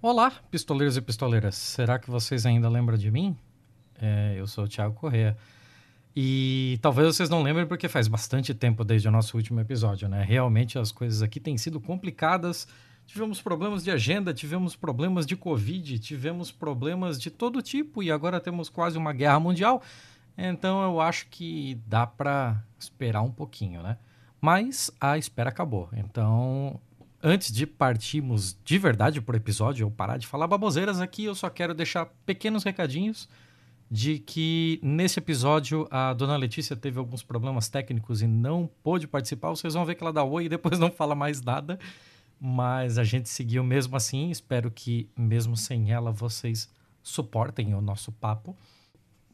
Olá, pistoleiros e pistoleiras. Será que vocês ainda lembram de mim? É, eu sou o Thiago Correa. E talvez vocês não lembrem porque faz bastante tempo desde o nosso último episódio, né? Realmente as coisas aqui têm sido complicadas. Tivemos problemas de agenda, tivemos problemas de Covid, tivemos problemas de todo tipo e agora temos quase uma guerra mundial. Então eu acho que dá para esperar um pouquinho, né? Mas a espera acabou. Então antes de partirmos de verdade por episódio, eu parar de falar baboseiras aqui, eu só quero deixar pequenos recadinhos de que nesse episódio a dona Letícia teve alguns problemas técnicos e não pôde participar. Vocês vão ver que ela dá oi e depois não fala mais nada. Mas a gente seguiu mesmo assim. Espero que, mesmo sem ela, vocês suportem o nosso papo.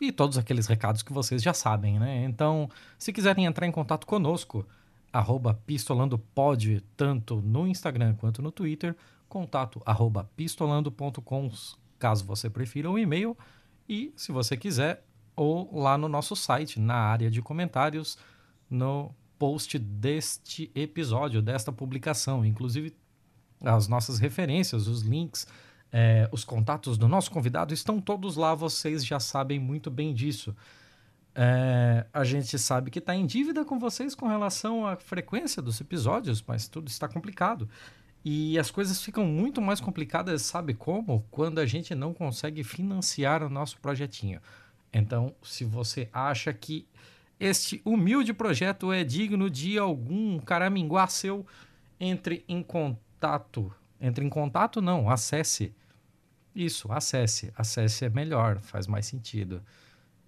E todos aqueles recados que vocês já sabem, né? Então, se quiserem entrar em contato conosco, arroba pistolandopod, tanto no Instagram quanto no Twitter, contato arroba pistolando.com, caso você prefira o um e-mail, e se você quiser, ou lá no nosso site, na área de comentários, no post deste episódio, desta publicação. Inclusive, as nossas referências, os links, é, os contatos do nosso convidado estão todos lá, vocês já sabem muito bem disso. É, a gente sabe que está em dívida com vocês com relação à frequência dos episódios, mas tudo está complicado. E as coisas ficam muito mais complicadas, sabe como? Quando a gente não consegue financiar o nosso projetinho. Então, se você acha que este humilde projeto é digno de algum caraminguá seu, entre em contato. Entre em contato, não, acesse. Isso, acesse. Acesse é melhor, faz mais sentido.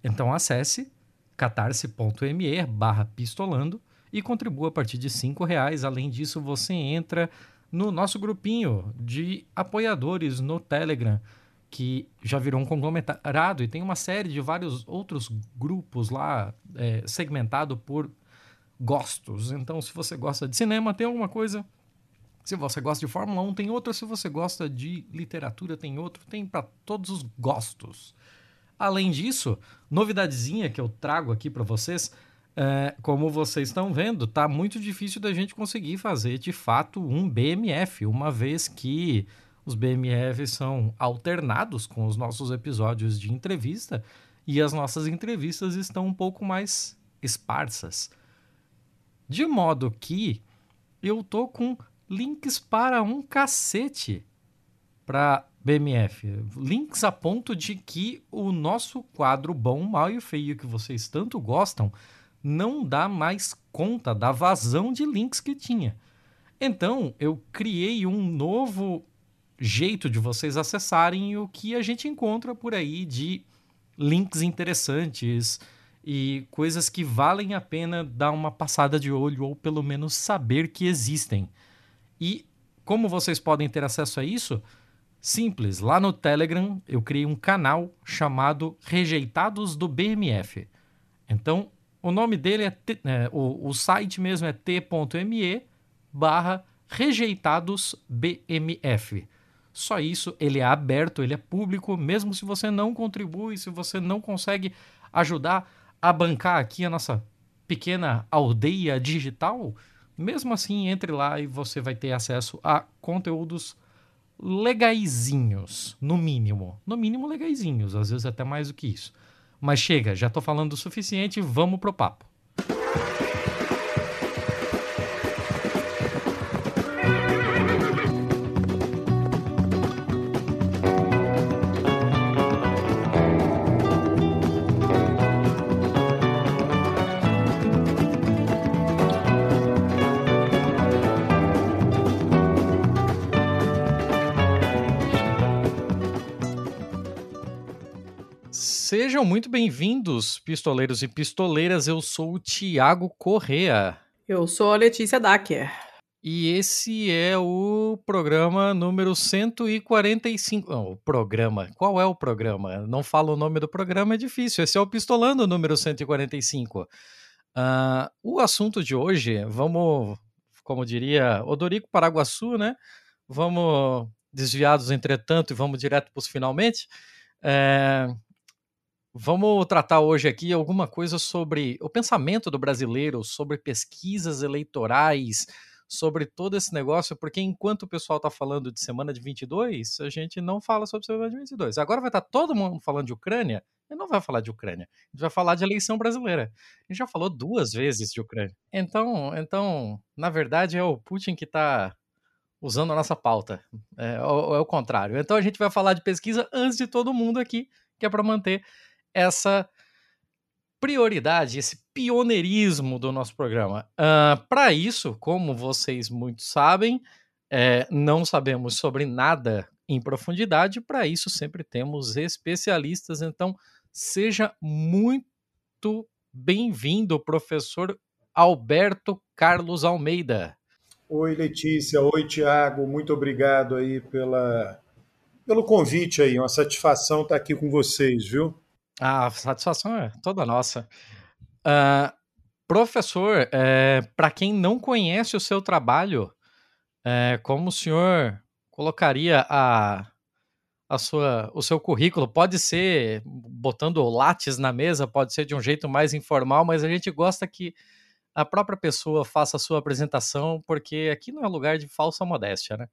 Então acesse catarse.me barra pistolando e contribua a partir de cinco reais. Além disso, você entra no nosso grupinho de apoiadores no Telegram, que já virou um conglomerado e tem uma série de vários outros grupos lá é, segmentado por gostos. Então, se você gosta de cinema, tem alguma coisa. Se você gosta de Fórmula 1, tem outra. Se você gosta de literatura, tem outro. Tem para todos os gostos. Além disso, novidadezinha que eu trago aqui para vocês, é, como vocês estão vendo, tá muito difícil da gente conseguir fazer de fato um BMF, uma vez que os BMFs são alternados com os nossos episódios de entrevista e as nossas entrevistas estão um pouco mais esparsas. De modo que eu tô com links para um cacete para BMF, links a ponto de que o nosso quadro bom, mal e feio que vocês tanto gostam não dá mais conta da vazão de links que tinha. Então, eu criei um novo jeito de vocês acessarem o que a gente encontra por aí de links interessantes e coisas que valem a pena dar uma passada de olho ou pelo menos saber que existem. E como vocês podem ter acesso a isso? Simples, lá no Telegram eu criei um canal chamado Rejeitados do BMF. Então, o nome dele é, é o, o site mesmo é t.me barra rejeitadosbmf. Só isso, ele é aberto, ele é público, mesmo se você não contribui, se você não consegue ajudar a bancar aqui a nossa pequena aldeia digital, mesmo assim, entre lá e você vai ter acesso a conteúdos legaizinhos, no mínimo. No mínimo legaizinhos, às vezes até mais do que isso. Mas chega, já estou falando o suficiente, vamos pro papo. Sejam muito bem-vindos, pistoleiros e pistoleiras. Eu sou o Tiago Correa. Eu sou a Letícia Dacker. E esse é o programa número 145. Não, o programa. Qual é o programa? Não falo o nome do programa, é difícil. Esse é o Pistolando número 145. Uh, ah, o assunto de hoje, vamos, como diria Odorico Paraguaçu, né? Vamos desviados, entretanto, e vamos direto para os finalmente. É, Vamos tratar hoje aqui alguma coisa sobre o pensamento do brasileiro, sobre pesquisas eleitorais, sobre todo esse negócio, porque enquanto o pessoal está falando de semana de 22, a gente não fala sobre semana de 22. Agora vai estar tá todo mundo falando de Ucrânia, e não vai falar de Ucrânia. A gente vai falar de eleição brasileira. A gente já falou duas vezes de Ucrânia. Então, então na verdade, é o Putin que está usando a nossa pauta. É, é, o contrário. Então a gente vai falar de pesquisa antes de todo mundo aqui, que é para manter essa prioridade, esse pioneirismo do nosso programa. Uh, para isso, como vocês muito sabem, é, não sabemos sobre nada em profundidade, para isso sempre temos especialistas. Então, seja muito bem-vindo, professor Alberto Carlos Almeida. Oi, Letícia. Oi, Tiago. Muito obrigado aí pela, pelo convite aí. Uma satisfação estar aqui com vocês, viu? Ah, a satisfação é toda nossa. Uh, professor, é, para quem não conhece o seu trabalho, é, como o senhor colocaria a, a sua, o seu currículo? Pode ser botando lattes na mesa, pode ser de um jeito mais informal, mas a gente gosta que a própria pessoa faça a sua apresentação, porque aqui não é lugar de falsa modéstia, né?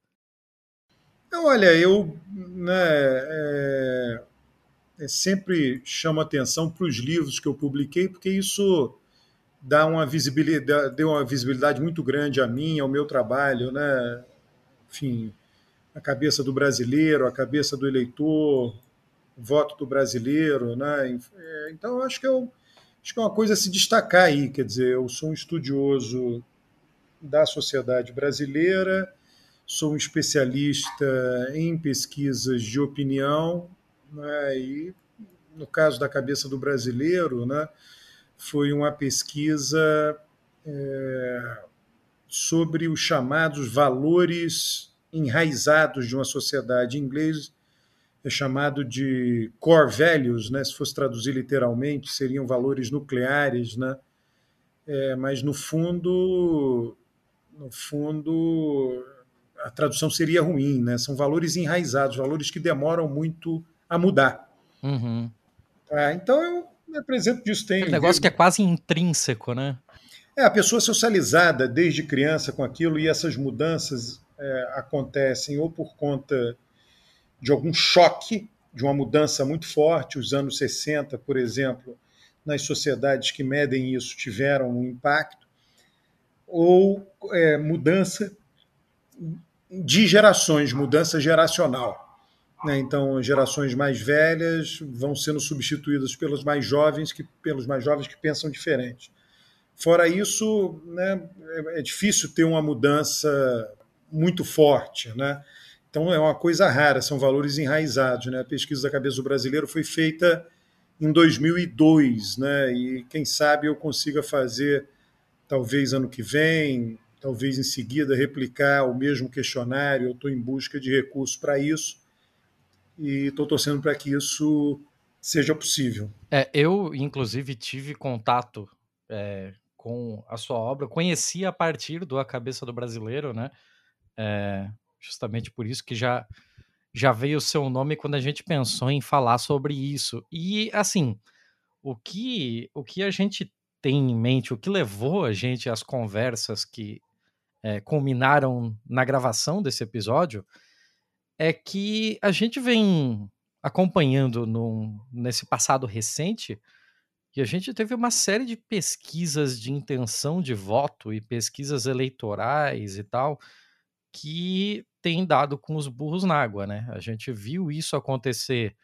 Olha, eu né, é sempre chamo atenção para os livros que eu publiquei, porque isso dá uma visibilidade, deu uma visibilidade muito grande a mim, ao meu trabalho, né? Enfim, a cabeça do brasileiro, a cabeça do eleitor, voto do brasileiro, né? É, então, acho que eu acho que é uma coisa a se destacar aí, quer dizer, eu sou um estudioso da sociedade brasileira, sou um especialista em pesquisas de opinião, né, e no caso da cabeça do brasileiro, né, foi uma pesquisa é, sobre os chamados valores enraizados de uma sociedade inglesa é chamado de core values, né? se fosse traduzir literalmente, seriam valores nucleares, né? É, mas no fundo, no fundo, a tradução seria ruim, né? São valores enraizados, valores que demoram muito a mudar. Uhum. Ah, então eu me apresento disso. Tem um negócio que é quase intrínseco, né? É, a pessoa socializada desde criança com aquilo e essas mudanças é, acontecem ou por conta de algum choque, de uma mudança muito forte. Os anos 60, por exemplo, nas sociedades que medem isso tiveram um impacto, ou é, mudança de gerações, mudança geracional. Né? Então, gerações mais velhas vão sendo substituídas pelos mais jovens, que pelos mais jovens que pensam diferente. Fora isso, né, é, é difícil ter uma mudança muito forte, né? Então é uma coisa rara, são valores enraizados. Né? A pesquisa da cabeça do brasileiro foi feita em 2002, né? e quem sabe eu consiga fazer, talvez ano que vem, talvez em seguida, replicar o mesmo questionário. Eu estou em busca de recursos para isso e estou torcendo para que isso seja possível. É, eu, inclusive, tive contato é, com a sua obra, conheci a partir do A Cabeça do Brasileiro, né? É, justamente por isso que já já veio o seu nome quando a gente pensou em falar sobre isso. E assim, o que o que a gente tem em mente, o que levou a gente às conversas que é, culminaram na gravação desse episódio, é que a gente vem acompanhando no, nesse passado recente e a gente teve uma série de pesquisas de intenção de voto e pesquisas eleitorais e tal que tem dado com os burros na água, né? A gente viu isso acontecer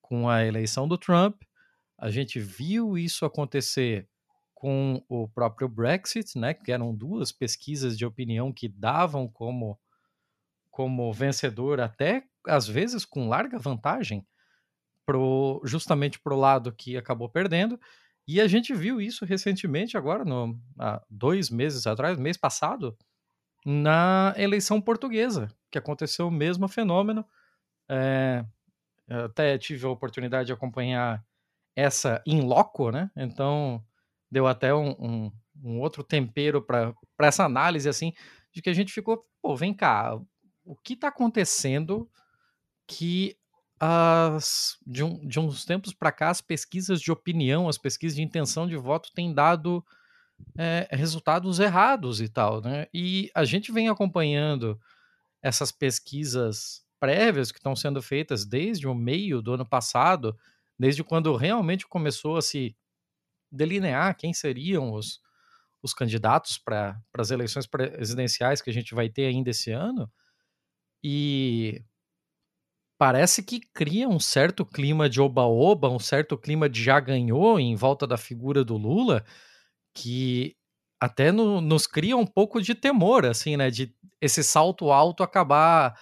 com a eleição do Trump, a gente viu isso acontecer com o próprio Brexit, né? Que eram duas pesquisas de opinião que davam como como vencedor até às vezes com larga vantagem pro, justamente para o lado que acabou perdendo. E a gente viu isso recentemente, agora, no, há dois meses atrás, mês passado, na eleição portuguesa, que aconteceu o mesmo fenômeno. É, até tive a oportunidade de acompanhar essa in loco, né? Então deu até um, um, um outro tempero para essa análise, assim, de que a gente ficou, pô, vem cá, o que está acontecendo que as, de, um, de uns tempos para cá as pesquisas de opinião, as pesquisas de intenção de voto têm dado é, resultados errados e tal, né? E a gente vem acompanhando essas pesquisas prévias que estão sendo feitas desde o meio do ano passado, desde quando realmente começou a se delinear quem seriam os, os candidatos para as eleições presidenciais que a gente vai ter ainda esse ano. E parece que cria um certo clima de oba-oba, um certo clima de já ganhou em volta da figura do Lula, que até no, nos cria um pouco de temor, assim, né? De esse salto alto acabar,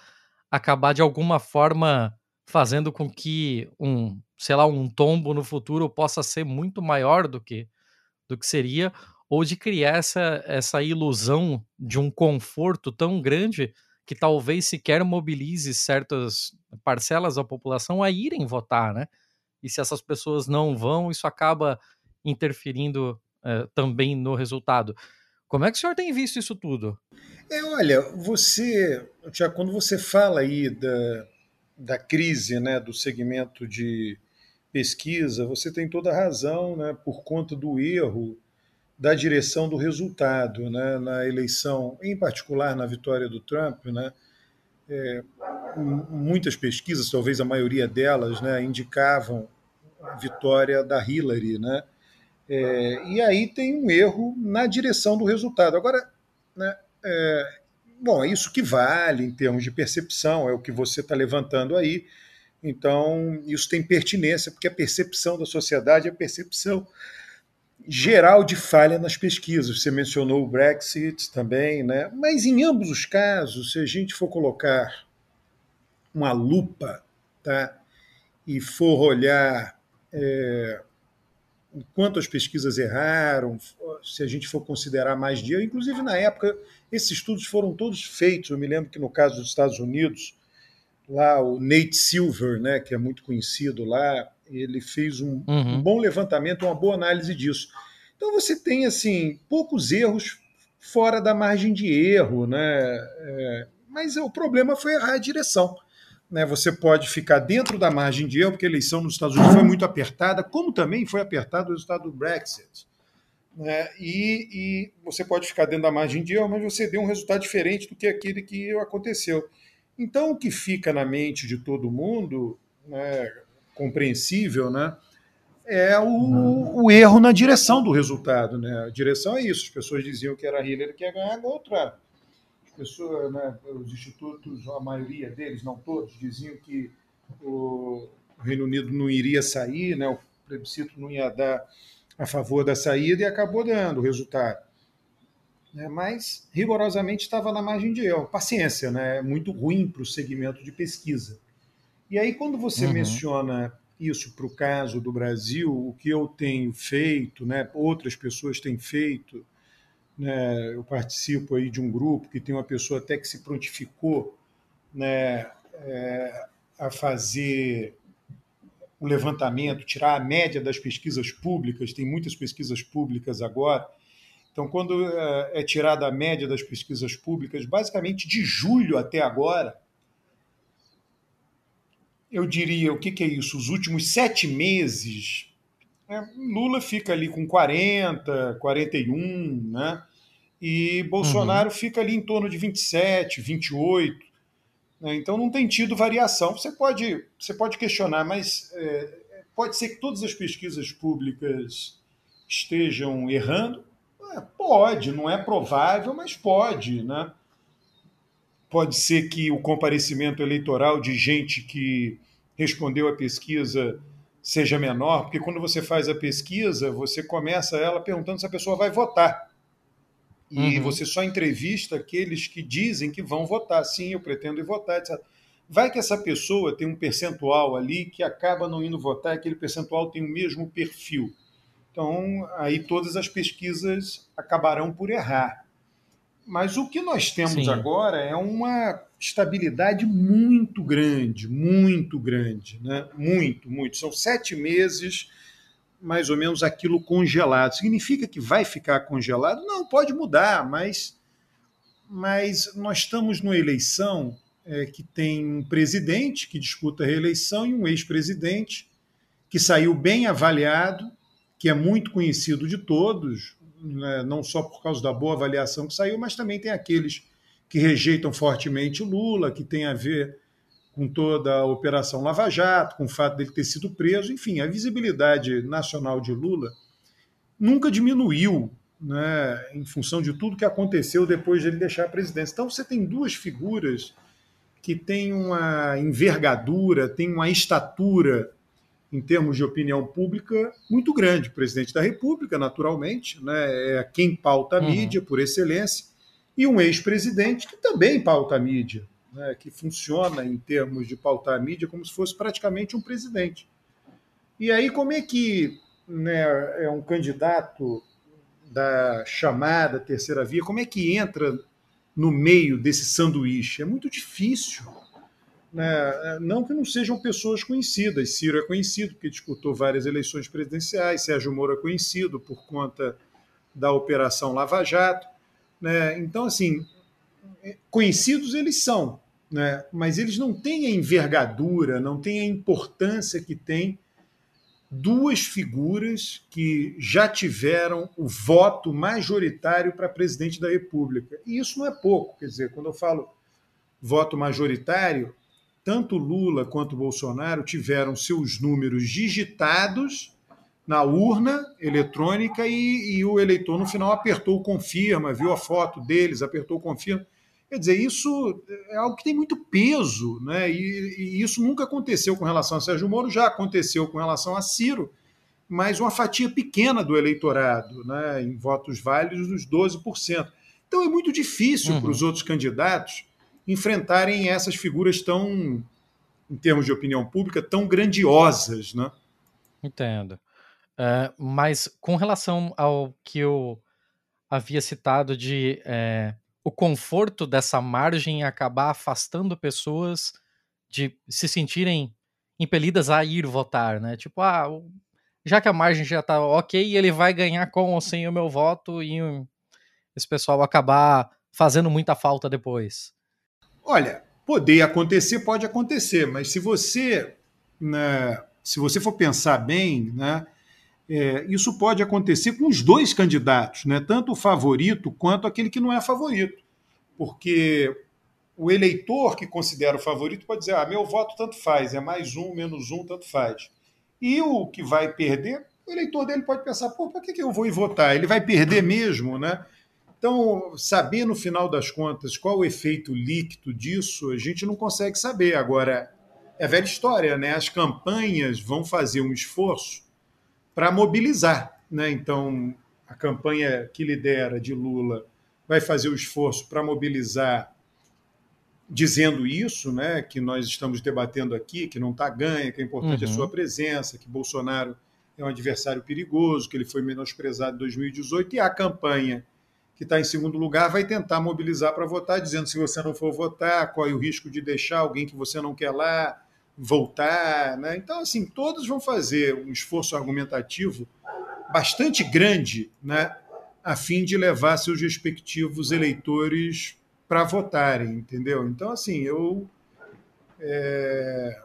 acabar de alguma forma fazendo com que um, sei lá, um tombo no futuro possa ser muito maior do que do que seria, ou de criar essa, essa ilusão de um conforto tão grande que talvez sequer mobilize certas parcelas da população a irem votar, né? E se essas pessoas não vão, isso acaba interferindo uh, também no resultado. Como é que o senhor tem visto isso tudo? É, olha, você, já quando você fala aí da, da crise, né, do segmento de pesquisa, você tem toda a razão, né, por conta do erro da direção do resultado né, na eleição, em particular na vitória do Trump. Né, é, muitas pesquisas, talvez a maioria delas, né, indicavam a vitória da Hillary. Né, é, e aí tem um erro na direção do resultado. Agora, né, é, bom, é isso que vale em termos de percepção, é o que você está levantando aí. Então, isso tem pertinência, porque a percepção da sociedade é a percepção geral de falha nas pesquisas. Você mencionou o Brexit também, né? mas em ambos os casos, se a gente for colocar uma lupa tá? e for olhar é, quanto as pesquisas erraram, se a gente for considerar mais dia, inclusive na época, esses estudos foram todos feitos. Eu me lembro que no caso dos Estados Unidos, lá o Nate Silver, né, que é muito conhecido lá, ele fez um, uhum. um, bom levantamento, uma boa análise disso. Então você tem assim poucos erros fora da margem de erro, né? É, mas o problema foi errar a direção. Né? Você pode ficar dentro da margem de erro, porque a eleição nos Estados Unidos foi muito apertada, como também foi apertado o resultado do Brexit. Né? E, e, você pode ficar dentro da margem de erro, mas você deu um resultado diferente do que aquele que aconteceu. Então, o que fica na mente de todo mundo né, compreensível, né? É o, o, erro na direção do resultado, né? A direção é isso. As pessoas diziam que era Hillary que ia ganhar, a outra. As pessoas, né, os institutos, a maioria deles, não todos, diziam que o Reino Unido não iria sair, né? O plebiscito não ia dar a favor da saída e acabou dando o resultado. Né? Mas rigorosamente estava na margem de erro. Paciência, né? É muito ruim para o segmento de pesquisa. E aí, quando você uhum. menciona isso para o caso do Brasil, o que eu tenho feito, né, outras pessoas têm feito, né, eu participo aí de um grupo que tem uma pessoa até que se prontificou né, é, a fazer o levantamento, tirar a média das pesquisas públicas, tem muitas pesquisas públicas agora. Então, quando é, é tirada a média das pesquisas públicas, basicamente de julho até agora, eu diria, o que, que é isso? Os últimos sete meses, né? Lula fica ali com 40, 41, né? E Bolsonaro uhum. fica ali em torno de 27, 28. Né? Então não tem tido variação. Você pode, você pode questionar, mas é, pode ser que todas as pesquisas públicas estejam errando? É, pode, não é provável, mas pode, né? Pode ser que o comparecimento eleitoral de gente que respondeu a pesquisa seja menor, porque quando você faz a pesquisa, você começa ela perguntando se a pessoa vai votar. E uhum. você só entrevista aqueles que dizem que vão votar. Sim, eu pretendo ir votar, etc. Vai que essa pessoa tem um percentual ali que acaba não indo votar, aquele percentual tem o mesmo perfil. Então, aí todas as pesquisas acabarão por errar. Mas o que nós temos Sim. agora é uma estabilidade muito grande, muito grande, né? muito, muito. São sete meses, mais ou menos, aquilo congelado. Significa que vai ficar congelado? Não, pode mudar, mas, mas nós estamos numa eleição é, que tem um presidente que disputa a reeleição e um ex-presidente que saiu bem avaliado, que é muito conhecido de todos, né, não só por causa da boa avaliação que saiu, mas também tem aqueles que rejeitam fortemente Lula, que tem a ver com toda a Operação Lava Jato, com o fato dele ter sido preso. Enfim, a visibilidade nacional de Lula nunca diminuiu né, em função de tudo que aconteceu depois de ele deixar a presidência. Então você tem duas figuras que têm uma envergadura, têm uma estatura em termos de opinião pública muito grande. O presidente da República, naturalmente, né, é quem pauta a uhum. mídia por excelência, e um ex-presidente que também pauta a mídia, né, que funciona em termos de pautar a mídia como se fosse praticamente um presidente. E aí, como é que né, é um candidato da chamada terceira via, como é que entra no meio desse sanduíche? É muito difícil. Né? Não que não sejam pessoas conhecidas. Ciro é conhecido porque disputou várias eleições presidenciais, Sérgio Moro é conhecido por conta da Operação Lava Jato. Né? Então, assim, conhecidos eles são, né? mas eles não têm a envergadura, não têm a importância que tem duas figuras que já tiveram o voto majoritário para presidente da República. E isso não é pouco, quer dizer, quando eu falo voto majoritário, tanto Lula quanto Bolsonaro tiveram seus números digitados na urna eletrônica e, e o eleitor no final apertou o confirma, viu a foto deles, apertou o confirma. Quer dizer, isso é algo que tem muito peso, né? E, e, isso nunca aconteceu com relação a Sérgio Moro, já aconteceu com relação a Ciro, mas uma fatia pequena do eleitorado, né? em votos válidos, dos 12%. Então é muito difícil uhum. para os outros candidatos enfrentarem essas figuras tão, em termos de opinião pública, tão grandiosas, né? Entendo. Uh, mas com relação ao que eu havia citado de é, o conforto dessa margem acabar afastando pessoas de se sentirem impelidas a ir votar, né? Tipo, ah, já que a margem já tá ok, ele vai ganhar com ou sem o meu voto e esse pessoal acabar fazendo muita falta depois. Olha, poder acontecer, pode acontecer, mas se você, né, se você for pensar bem, né, é, isso pode acontecer com os dois candidatos, né? tanto o favorito quanto aquele que não é favorito. Porque o eleitor que considera o favorito pode dizer: ah, meu voto tanto faz, é mais um, menos um, tanto faz. E o que vai perder, o eleitor dele pode pensar: pô, para que, que eu vou votar? Ele vai perder mesmo, né? Então, saber no final das contas qual o efeito líquido disso, a gente não consegue saber. Agora, é velha história, né? As campanhas vão fazer um esforço para mobilizar. Né? Então, a campanha que lidera de Lula vai fazer o esforço para mobilizar, dizendo isso, né, que nós estamos debatendo aqui, que não está ganha, que é importante uhum. a sua presença, que Bolsonaro é um adversário perigoso, que ele foi menosprezado em 2018, e a campanha que está em segundo lugar vai tentar mobilizar para votar, dizendo se você não for votar, qual é o risco de deixar alguém que você não quer lá, voltar. Né? Então, assim, todos vão fazer um esforço argumentativo bastante grande né, a fim de levar seus respectivos eleitores para votarem, entendeu? Então, assim, eu. É,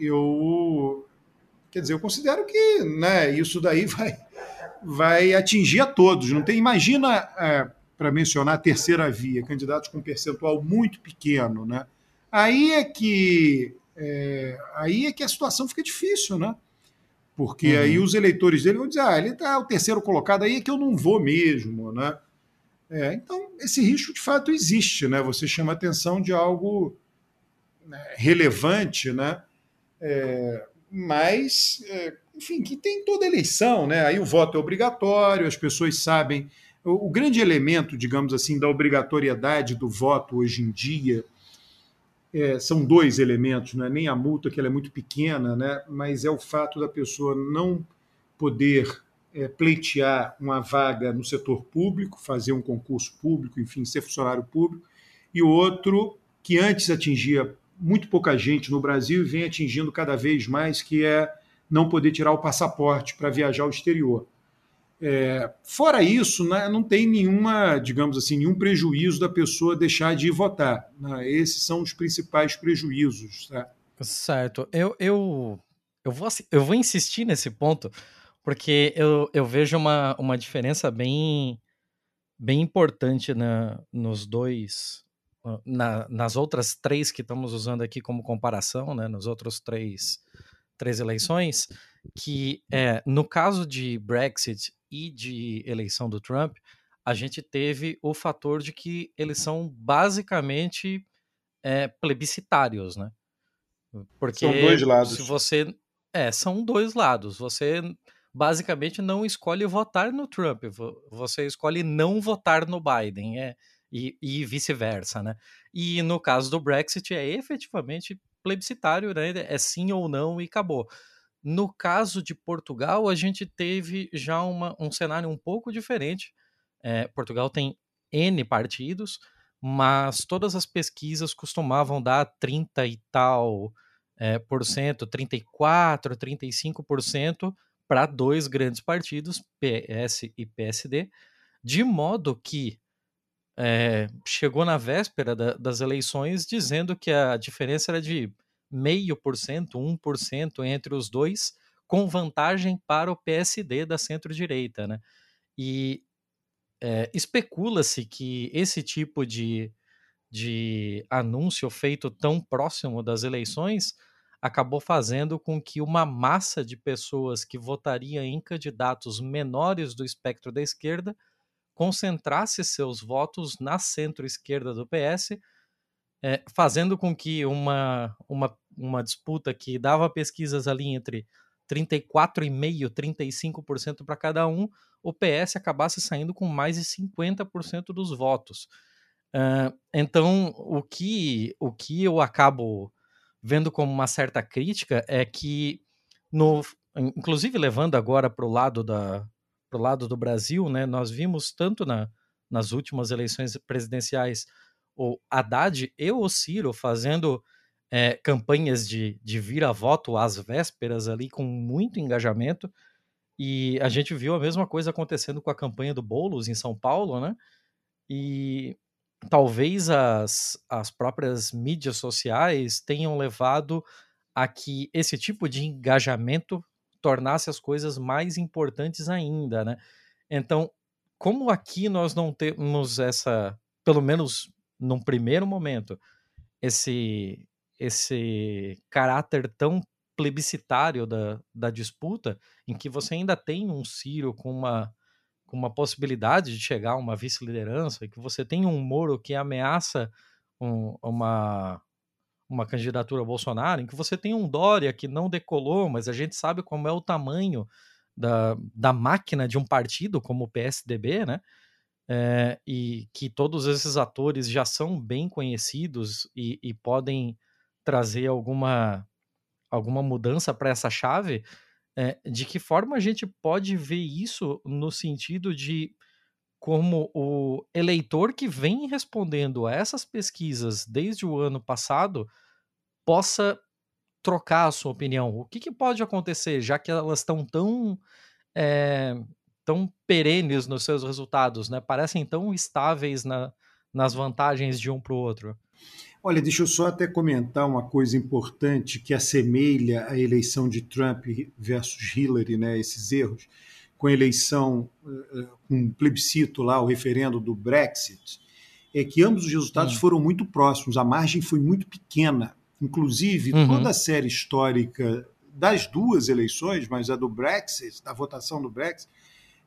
eu. Quer dizer, eu considero que né, isso daí vai, vai atingir a todos. Não tem, imagina, é, para mencionar a terceira via, candidatos com percentual muito pequeno, né? Aí é que é, aí é que a situação fica difícil, né? Porque uhum. aí os eleitores dele vão dizer, ah, ele está o terceiro colocado, aí é que eu não vou mesmo, né? É, então, esse risco de fato existe, né? Você chama atenção de algo né, relevante, né? É, mas, é, enfim, que tem toda eleição, né? Aí o voto é obrigatório, as pessoas sabem. O, o grande elemento, digamos assim, da obrigatoriedade do voto hoje em dia é, são dois elementos, não é nem a multa, que ela é muito pequena, né, mas é o fato da pessoa não poder é, pleitear uma vaga no setor público, fazer um concurso público, enfim, ser funcionário público, e o outro, que antes atingia muito pouca gente no Brasil e vem atingindo cada vez mais, que é não poder tirar o passaporte para viajar ao exterior. É, fora isso, né, não tem nenhuma, digamos assim, nenhum prejuízo da pessoa deixar de ir votar. Né? Esses são os principais prejuízos. Tá? Certo. Eu, eu, eu, vou, eu vou insistir nesse ponto, Porque eu, eu vejo uma, uma diferença bem, bem importante na, nos dois, na, nas outras três que estamos usando aqui como comparação, né, nos outros três, três eleições, que é, no caso de Brexit e de eleição do Trump, a gente teve o fator de que eles são basicamente é, plebiscitários, né? Porque são dois lados. Se você é, são dois lados. Você basicamente não escolhe votar no Trump, você escolhe não votar no Biden, é, e, e vice-versa, né? E no caso do Brexit é efetivamente plebiscitário, né? É sim ou não e acabou. No caso de Portugal, a gente teve já uma, um cenário um pouco diferente. É, Portugal tem N partidos, mas todas as pesquisas costumavam dar 30 e tal é, por cento, 34, 35% para dois grandes partidos, PS e PSD, de modo que é, chegou na véspera da, das eleições dizendo que a diferença era de meio por cento, 1% entre os dois, com vantagem para o PSD da centro-direita, né? E é, especula-se que esse tipo de, de anúncio feito tão próximo das eleições acabou fazendo com que uma massa de pessoas que votaria em candidatos menores do espectro da esquerda concentrasse seus votos na centro-esquerda do PS, é, fazendo com que uma, uma, uma disputa que dava pesquisas ali entre 34,5% 35% para cada um, o PS acabasse saindo com mais de 50% dos votos. Uh, então, o que, o que eu acabo vendo como uma certa crítica é que, no, inclusive levando agora para o lado, da, pro lado do Brasil, né, nós vimos tanto na, nas últimas eleições presidenciais o Haddad e o Ciro fazendo é, campanhas de, de vira-voto às vésperas ali com muito engajamento. E a gente viu a mesma coisa acontecendo com a campanha do Boulos em São Paulo, né? E talvez as, as próprias mídias sociais tenham levado a que esse tipo de engajamento tornasse as coisas mais importantes ainda, né? Então, como aqui nós não temos essa, pelo menos num primeiro momento, esse esse caráter tão plebiscitário da, da disputa, em que você ainda tem um Ciro com uma com uma possibilidade de chegar a uma vice-liderança, que você tem um Moro que ameaça um, uma, uma candidatura Bolsonaro, em que você tem um Dória que não decolou, mas a gente sabe como é o tamanho da, da máquina de um partido como o PSDB, né? É, e que todos esses atores já são bem conhecidos e, e podem trazer alguma, alguma mudança para essa chave, é, de que forma a gente pode ver isso no sentido de como o eleitor que vem respondendo a essas pesquisas desde o ano passado possa trocar a sua opinião? O que, que pode acontecer, já que elas estão tão, é, tão perenes nos seus resultados, né? parecem tão estáveis na, nas vantagens de um para o outro? Olha, deixa eu só até comentar uma coisa importante que assemelha a eleição de Trump versus Hillary, né, esses erros, com a eleição, eh, eh, com um plebiscito lá, o referendo do Brexit, é que ambos os resultados uhum. foram muito próximos, a margem foi muito pequena. Inclusive, uhum. toda a série histórica das duas eleições, mas a do Brexit, da votação do Brexit,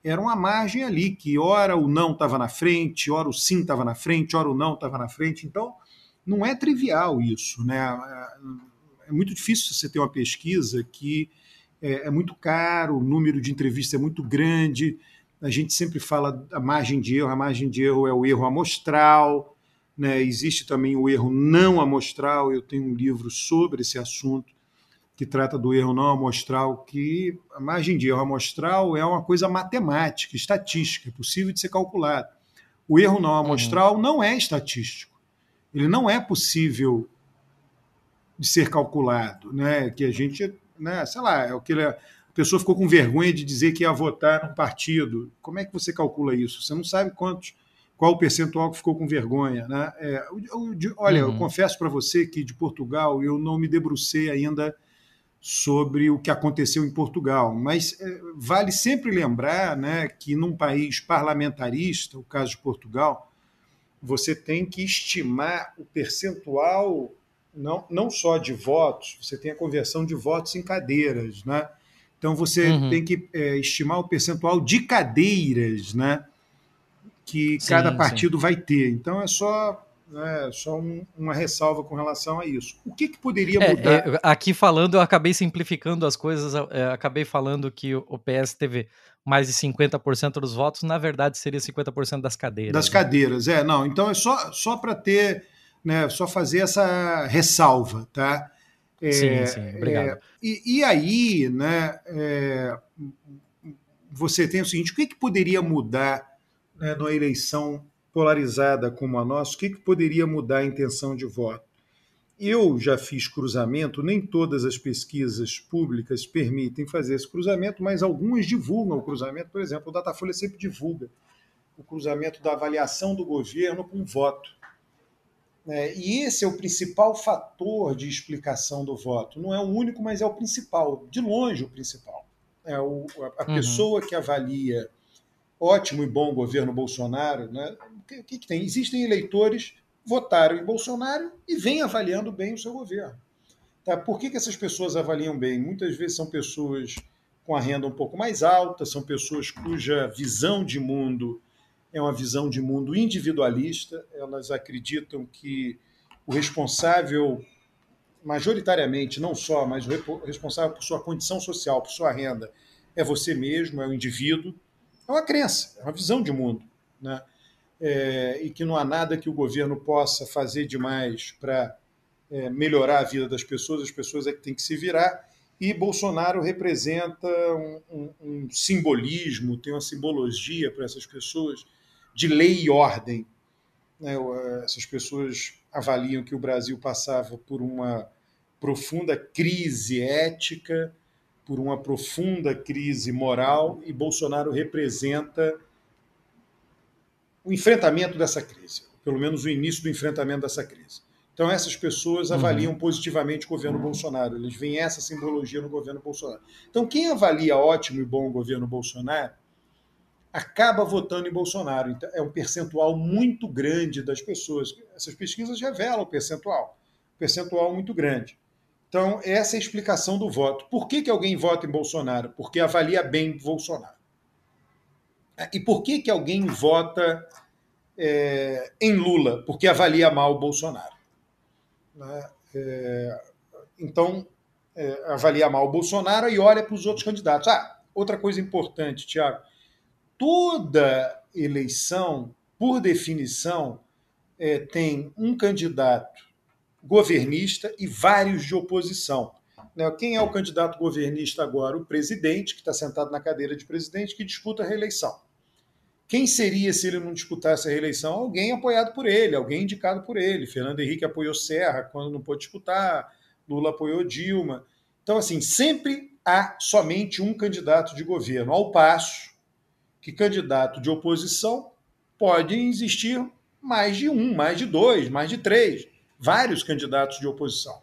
era uma margem ali, que ora o não estava na frente, ora o sim estava na frente, ora o não estava na frente. Então, não é trivial isso, né? É muito difícil você ter uma pesquisa que é, é muito caro, o número de entrevistas é muito grande. A gente sempre fala a margem de erro, a margem de erro é o erro amostral, né? existe também o erro não amostral. Eu tenho um livro sobre esse assunto que trata do erro não amostral, que a margem de erro amostral é uma coisa matemática, estatística, é possível de ser calculada. O erro não amostral uhum. não é estatístico ele não é possível de ser calculado, né? Que a gente, né, sei lá, é o que ele, a pessoa ficou com vergonha de dizer que ia votar num partido. Como é que você calcula isso? Você não sabe quantos, qual o percentual que ficou com vergonha, né? É, eu, eu, olha, uhum. eu confesso para você que de Portugal eu não me debrucei ainda sobre o que aconteceu em Portugal. Mas é, vale sempre lembrar né, que num país parlamentarista, o caso de Portugal, você tem que estimar o percentual não, não só de votos, você tem a conversão de votos em cadeiras, né? Então você uhum. tem que é, estimar o percentual de cadeiras, né? Que sim, cada partido sim. vai ter. Então é só é só um, uma ressalva com relação a isso. O que, que poderia é, mudar? É, aqui falando, eu acabei simplificando as coisas, é, acabei falando que o PS teve mais de 50% dos votos, na verdade seria 50% das cadeiras. Das né? cadeiras, é, não. Então é só, só para ter, né, só fazer essa ressalva, tá? É, sim, sim, obrigado. É, e, e, aí, né, é, você tem o seguinte: o que, que poderia mudar né, numa eleição polarizada como a nossa, o que, que poderia mudar a intenção de voto? Eu já fiz cruzamento, nem todas as pesquisas públicas permitem fazer esse cruzamento, mas algumas divulgam o cruzamento. Por exemplo, o Datafolha sempre divulga o cruzamento da avaliação do governo com voto. É, e esse é o principal fator de explicação do voto. Não é o único, mas é o principal, de longe o principal. É o, a, uhum. pessoa que avalia ótimo e bom governo Bolsonaro, né? o que, que, que tem? Existem eleitores votaram em Bolsonaro e vêm avaliando bem o seu governo. Tá? Por que, que essas pessoas avaliam bem? Muitas vezes são pessoas com a renda um pouco mais alta, são pessoas cuja visão de mundo é uma visão de mundo individualista, elas acreditam que o responsável, majoritariamente, não só, mas o responsável por sua condição social, por sua renda, é você mesmo, é o indivíduo. É uma crença, é uma visão de mundo. Né? É, e que não há nada que o governo possa fazer demais para é, melhorar a vida das pessoas, as pessoas é que têm que se virar. E Bolsonaro representa um, um, um simbolismo, tem uma simbologia para essas pessoas de lei e ordem. Né? Essas pessoas avaliam que o Brasil passava por uma profunda crise ética, por uma profunda crise moral, e Bolsonaro representa o enfrentamento dessa crise, pelo menos o início do enfrentamento dessa crise. Então, essas pessoas uhum. avaliam uhum. positivamente o governo Bolsonaro, eles veem essa simbologia no governo Bolsonaro. Então, quem avalia ótimo e bom o governo Bolsonaro acaba votando em Bolsonaro. Então, é um percentual muito grande das pessoas. Essas pesquisas revelam o percentual. Percentual muito grande. Então, essa é a explicação do voto. Por que, que alguém vota em Bolsonaro? Porque avalia bem Bolsonaro. E por que, que alguém vota é, em Lula? Porque avalia mal Bolsonaro. Né? É, então, é, avalia mal Bolsonaro e olha para os outros candidatos. Ah, outra coisa importante, Tiago toda eleição, por definição, é, tem um candidato governista e vários de oposição. Né? Quem é o candidato governista agora? O presidente, que está sentado na cadeira de presidente, que disputa a reeleição. Quem seria se ele não disputasse a reeleição? Alguém apoiado por ele, alguém indicado por ele. Fernando Henrique apoiou Serra quando não pôde disputar, Lula apoiou Dilma. Então, assim, sempre há somente um candidato de governo, ao passo que candidato de oposição pode existir mais de um, mais de dois, mais de três, vários candidatos de oposição.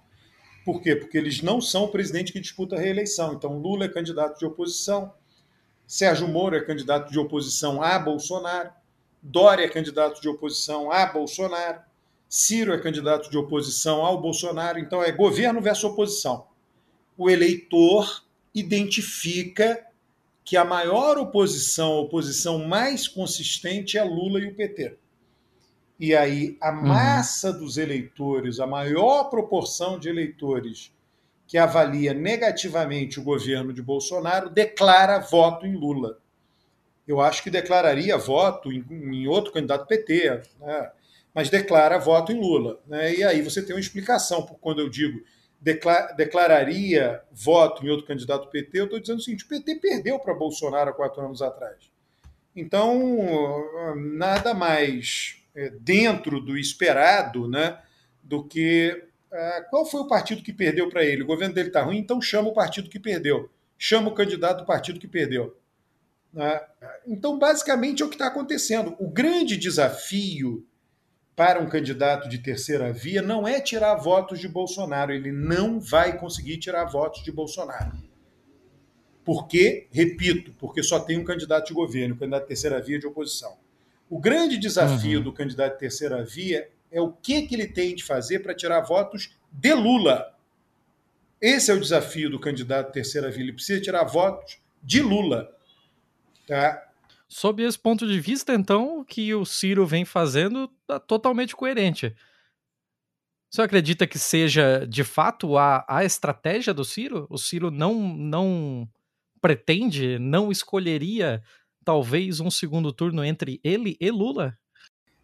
Por quê? Porque eles não são o presidente que disputa a reeleição. Então, Lula é candidato de oposição, Sérgio Moro é candidato de oposição a Bolsonaro, Dória é candidato de oposição a Bolsonaro, Ciro é candidato de oposição ao Bolsonaro. Então, é governo versus oposição. O eleitor identifica que a maior oposição, a oposição mais consistente é Lula e o PT. E aí a uhum. massa uhum. dos eleitores, a maior proporção de eleitores que avalia negativamente o governo de Bolsonaro, declara voto em Lula. Eu acho que declararia voto em, em outro candidato PT, né? mas declara voto em Lula. Né? E aí você tem uma explicação por quando eu digo declararia voto em outro candidato PT, eu estou dizendo o seguinte: o PT perdeu para Bolsonaro há quatro anos atrás. Então, nada mais é, dentro do esperado né, do que. É, qual foi o partido que perdeu para ele? O governo dele está ruim, então chama o partido que perdeu. Chama o candidato do partido que perdeu. Né? Então, basicamente, é o que está acontecendo. O grande desafio para um candidato de terceira via não é tirar votos de Bolsonaro. Ele não vai conseguir tirar votos de Bolsonaro. Porque, repito, porque só tem um candidato de governo, um candidato de terceira via de oposição. O grande desafio uhum. do candidato de terceira via é o que, que ele tem de fazer para tirar votos de Lula. Esse é o desafio do candidato de terceira via. Ele precisa tirar votos de Lula. Tá? Sob esse ponto de vista, então, o que o Ciro vem fazendo está totalmente coerente. Você acredita que seja, de fato, a, a estratégia do Ciro? O Ciro não, não pretende, não escolheria, talvez, um segundo turno entre ele e Lula?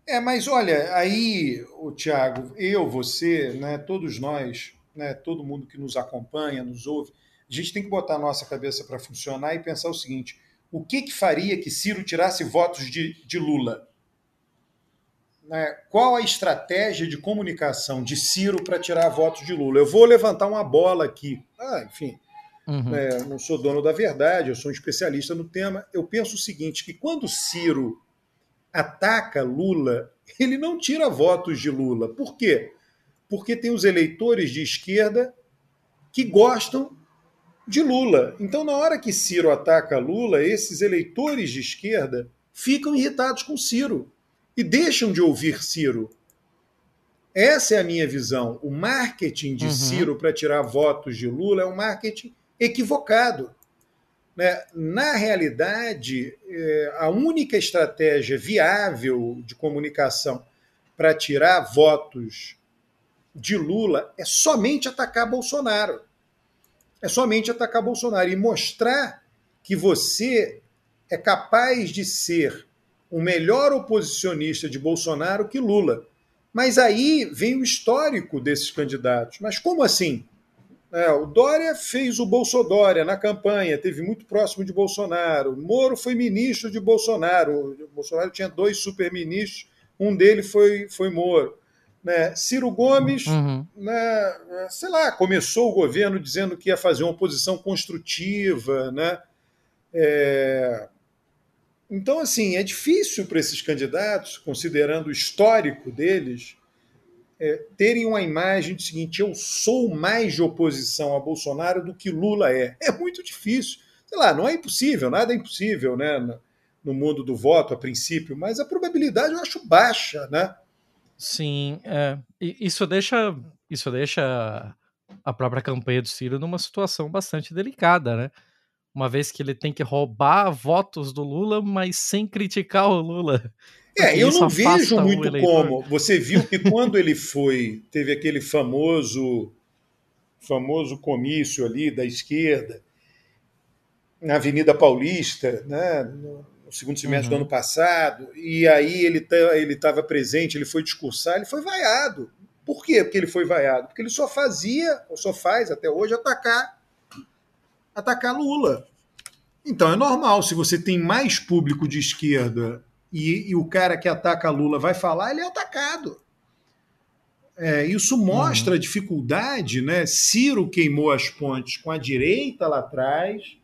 É, mas olha, aí, o Tiago, eu, você, né, todos nós, né, todo mundo que nos acompanha, nos ouve, a gente tem que botar a nossa cabeça para funcionar e pensar o seguinte: o que, que faria que Ciro tirasse votos de, de Lula? Né? Qual a estratégia de comunicação de Ciro para tirar votos de Lula? Eu vou levantar uma bola aqui. Ah, enfim, uhum. né, não sou dono da verdade, eu sou um especialista no tema. Eu penso o seguinte: que quando Ciro ataca Lula, ele não tira votos de Lula. Por quê? Porque tem os eleitores de esquerda que gostam de Lula. Então, na hora que Ciro ataca Lula, esses eleitores de esquerda ficam irritados com Ciro e deixam de ouvir Ciro. Essa é a minha visão. O marketing de uhum. Ciro para tirar votos de Lula é um marketing equivocado. Né? Na realidade, é, a única estratégia viável de comunicação para tirar votos de Lula é somente atacar Bolsonaro é somente atacar Bolsonaro e mostrar que você é capaz de ser o melhor oposicionista de Bolsonaro que Lula. Mas aí vem o histórico desses candidatos. Mas como assim? É, o Dória fez o Bolsodória na campanha, teve muito próximo de Bolsonaro. Moro foi ministro de Bolsonaro. O Bolsonaro tinha dois superministros, um deles foi, foi Moro. Né? Ciro Gomes, uhum. né, sei lá, começou o governo dizendo que ia fazer uma oposição construtiva. Né? É... Então, assim, é difícil para esses candidatos, considerando o histórico deles, é, terem uma imagem de seguinte: eu sou mais de oposição a Bolsonaro do que Lula é. É muito difícil. Sei lá, não é impossível, nada é impossível né, no mundo do voto a princípio, mas a probabilidade eu acho baixa, né? Sim, é. isso deixa isso deixa a própria campanha do Ciro numa situação bastante delicada, né? Uma vez que ele tem que roubar votos do Lula, mas sem criticar o Lula. É, eu não vejo muito como. Você viu que quando ele foi, teve aquele famoso famoso comício ali da esquerda na Avenida Paulista, né, no segundo semestre uhum. do ano passado, e aí ele ele estava presente, ele foi discursar, ele foi vaiado. Por quê? Porque ele foi vaiado? Porque ele só fazia, ou só faz até hoje, atacar atacar Lula. Então é normal, se você tem mais público de esquerda e, e o cara que ataca Lula vai falar, ele é atacado. É, isso mostra uhum. a dificuldade, né? Ciro queimou as pontes com a direita lá atrás,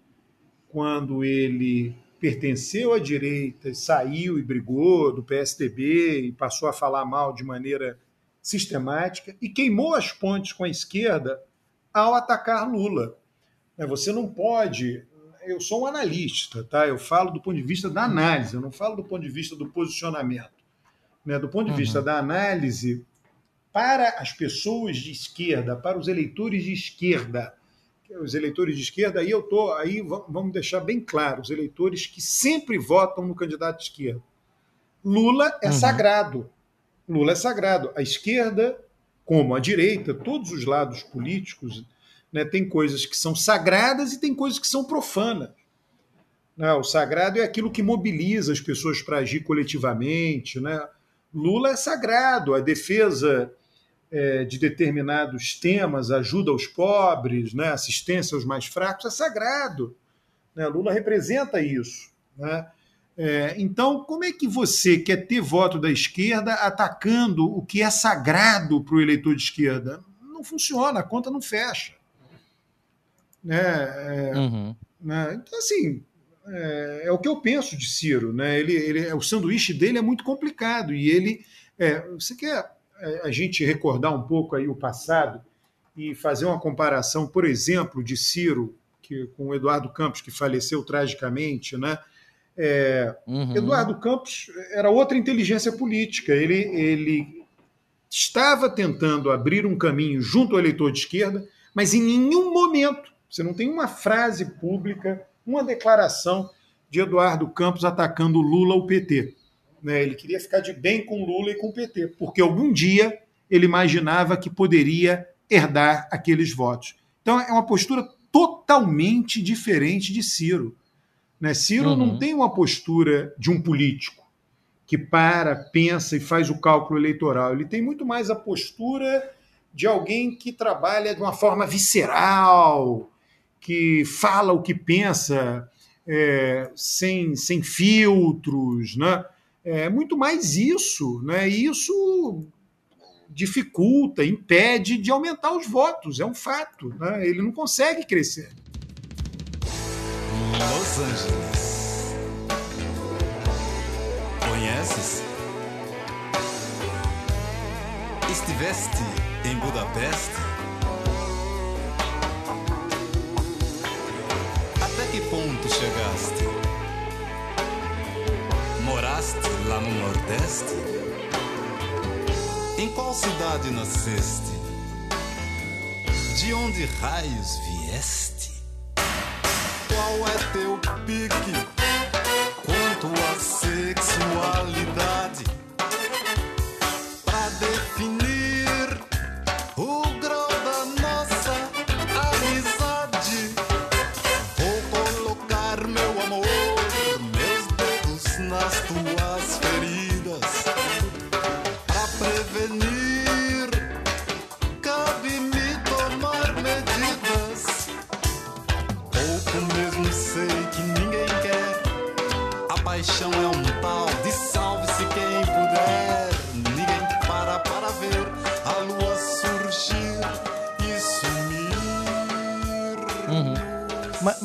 quando ele pertenceu à direita, saiu e brigou do PSDB e passou a falar mal de maneira sistemática e queimou as pontes com a esquerda ao atacar Lula. É, você não pode. Eu sou um analista, tá? Eu falo do ponto de vista da análise, eu não falo do ponto de vista do posicionamento. Né? Do ponto de uhum. vista da análise, para as pessoas de esquerda, para os eleitores de esquerda, os eleitores de esquerda, aí eu tô, aí vamos deixar bem claro, os eleitores que sempre votam no candidato de esquerda. Lula é uhum. sagrado. Lula é sagrado. A esquerda, como a direita, todos os lados políticos, né, tem coisas que são sagradas e tem coisas que são profanas. Né? O sagrado é aquilo que mobiliza as pessoas para agir coletivamente. Né? Lula é sagrado. A defesa é, de determinados temas, ajuda aos pobres, né, assistência aos mais fracos, é sagrado. Né? Lula representa isso. Né? É, então, como é que você quer ter voto da esquerda atacando o que é sagrado para o eleitor de esquerda? Não funciona, a conta não fecha. Né? É, uhum. né? Então, assim, é, é, o que eu penso de Ciro. Né? Ele, ele, o sanduíche dele é muito complicado e ele É, você quer a gente recordar um pouco aí o passado e fazer uma comparação, por exemplo, de Ciro que, com o Eduardo Campos, que faleceu tragicamente, né? É, uhum. Eduardo Campos era outra inteligência política. Ele, ele estava tentando abrir um caminho junto ao eleitor de esquerda, mas em nenhum momento você não tem uma frase pública, uma declaração de Eduardo Campos atacando Lula ou PT. Né? Ele queria ficar de bem com Lula e com o PT, porque algum dia ele imaginava que poderia herdar aqueles votos. Então é uma postura totalmente diferente de Ciro. Né? Ciro uhum. não tem uma postura de um político que para, pensa e faz o cálculo eleitoral. Ele tem muito mais a postura de alguém que trabalha de uma forma visceral, que fala o que pensa é, sem, sem filtros, né? É muito mais isso, né? E isso dificulta, impede de aumentar os votos, é um fato. Né? Ele não consegue crescer. Los Angeles. Conheces? Estiveste em Budapeste? Até que ponto chegaste? Lá no Nordeste? Em qual cidade nasceste? De onde raios vieste? Qual é teu pique quanto à sexualidade?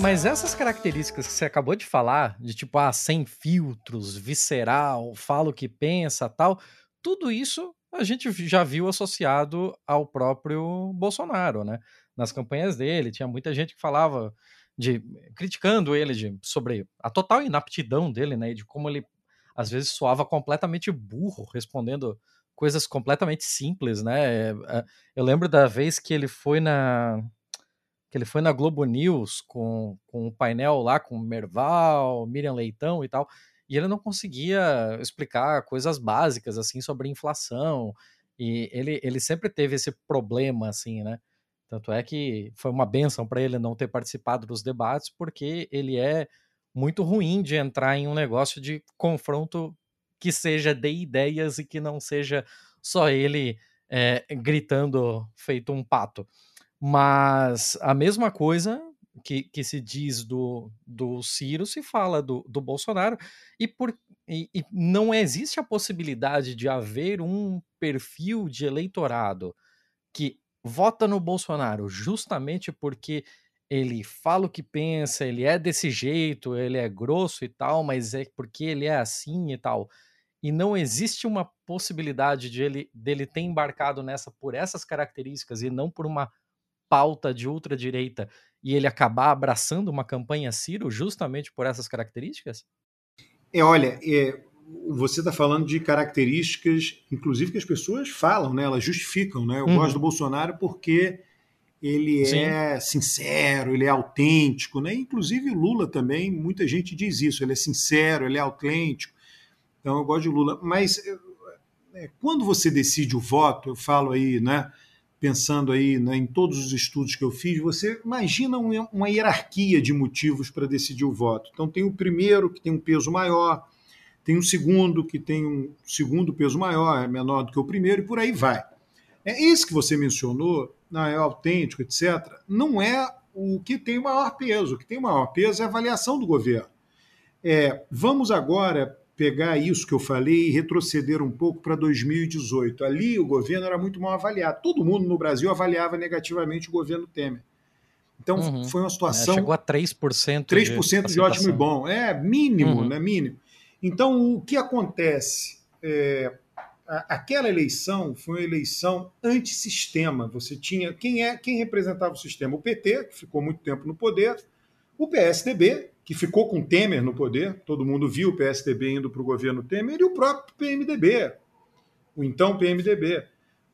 Mas, essas características que você acabou de falar, de tipo, ah, sem filtros, visceral, fala o que pensa, tal, tudo isso a gente já viu associado ao próprio Bolsonaro, né? Nas campanhas dele, tinha muita gente que falava de criticando ele de, sobre a total inaptidão dele, né, e de como ele às vezes soava completamente burro respondendo coisas completamente simples, né? É, eu lembro da vez que ele foi na que ele foi na Globo News com, com um painel lá com Merval, Miriam Leitão e tal, e ele não conseguia explicar coisas básicas assim sobre inflação, e ele, ele sempre teve esse problema assim, né? Tanto é que foi uma benção para ele não ter participado dos debates, porque ele é muito ruim de entrar em um negócio de confronto que seja de ideias e que não seja só ele é, gritando feito um pato. Mas a mesma coisa que, que se diz do, do Ciro se fala do, do Bolsonaro, e, por, e, e não existe a possibilidade de haver um perfil de eleitorado que vota no Bolsonaro justamente porque ele fala o que pensa, ele é desse jeito, ele é grosso e tal, mas é porque ele é assim e tal. E não existe uma possibilidade de ele, dele ter embarcado nessa por essas características e não por uma pauta de ultradireita e ele acabar abraçando uma campanha Ciro justamente por essas características? É, olha, é, você está falando de características, inclusive que as pessoas falam, né? Elas justificam, né? Eu uhum. gosto do Bolsonaro porque ele Sim. é sincero, ele é autêntico, né? Inclusive o Lula também, muita gente diz isso, ele é sincero, ele é autêntico. Então eu gosto de Lula. Mas é, quando você decide o voto, eu falo aí, né? Pensando aí né, em todos os estudos que eu fiz, você imagina uma hierarquia de motivos para decidir o voto. Então tem o primeiro que tem um peso maior, tem um segundo que tem um segundo peso maior, é menor do que o primeiro, e por aí vai. É isso que você mencionou, não é autêntico, etc., não é o que tem maior peso. O que tem maior peso é a avaliação do governo. É, vamos agora pegar isso que eu falei e retroceder um pouco para 2018. Ali o governo era muito mal avaliado. Todo mundo no Brasil avaliava negativamente o governo Temer. Então uhum. foi uma situação. É, chegou a 3%. 3% de, de ótimo e bom. É mínimo, uhum. né? Mínimo. Então, o que acontece? É, aquela eleição foi uma eleição antissistema. Você tinha quem é quem representava o sistema? O PT, que ficou muito tempo no poder, o PSDB, que ficou com Temer no poder, todo mundo viu o PSDB indo para o governo Temer, e o próprio PMDB, o então PMDB,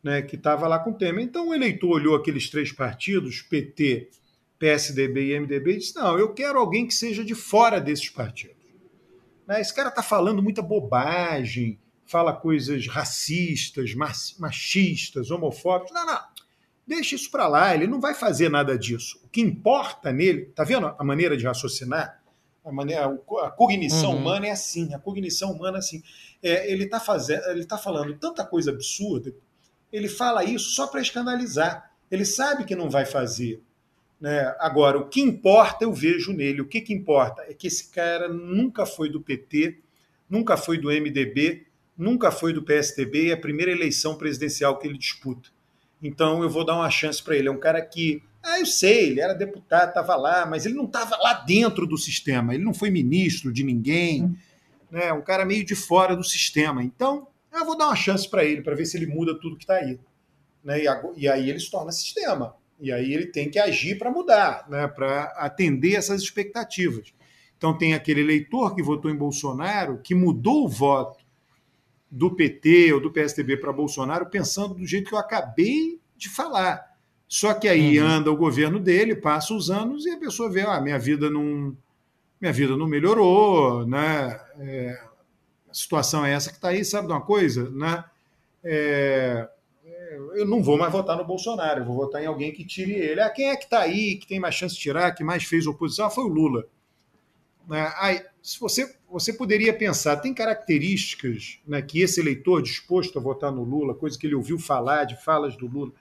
né, que estava lá com Temer. Então o eleitor olhou aqueles três partidos, PT, PSDB e MDB, e disse: não, eu quero alguém que seja de fora desses partidos. Né, esse cara está falando muita bobagem, fala coisas racistas, machistas, homofóbicas. Não, não. Deixa isso para lá, ele não vai fazer nada disso. O que importa nele, tá vendo a maneira de raciocinar? A, maneira, a cognição uhum. humana é assim, a cognição humana é assim. É, ele está fazendo, ele tá falando tanta coisa absurda, ele fala isso só para escandalizar. Ele sabe que não vai fazer. Né? Agora, o que importa eu vejo nele. O que, que importa é que esse cara nunca foi do PT, nunca foi do MDB, nunca foi do PSDB, é a primeira eleição presidencial que ele disputa. Então eu vou dar uma chance para ele. É um cara que, ah, eu sei, ele era deputado, estava lá, mas ele não estava lá dentro do sistema, ele não foi ministro de ninguém, né? um cara meio de fora do sistema. Então eu vou dar uma chance para ele, para ver se ele muda tudo que está aí. Né? E, aí ele se torna sistema. E aí ele tem que agir para mudar, né? para atender essas expectativas. Então tem aquele eleitor que votou em Bolsonaro, que mudou o voto do PT ou do PSDB para Bolsonaro, pensando do jeito que eu acabei de falar. Só que aí uhum. anda o governo dele, passa os anos e a pessoa vê, ah, minha vida não, minha vida não melhorou, né? É, a situação é essa que está aí, sabe de uma coisa, né? É, eu não vou mais votar no Bolsonaro, eu vou votar em alguém que tire ele. Ah, quem é que está aí, que tem mais chance de tirar, que mais fez oposição? Ah, foi o Lula. Né? Aí, se você, você poderia pensar, tem características né, que esse eleitor disposto a votar no Lula, coisa que ele ouviu falar de falas do Lula,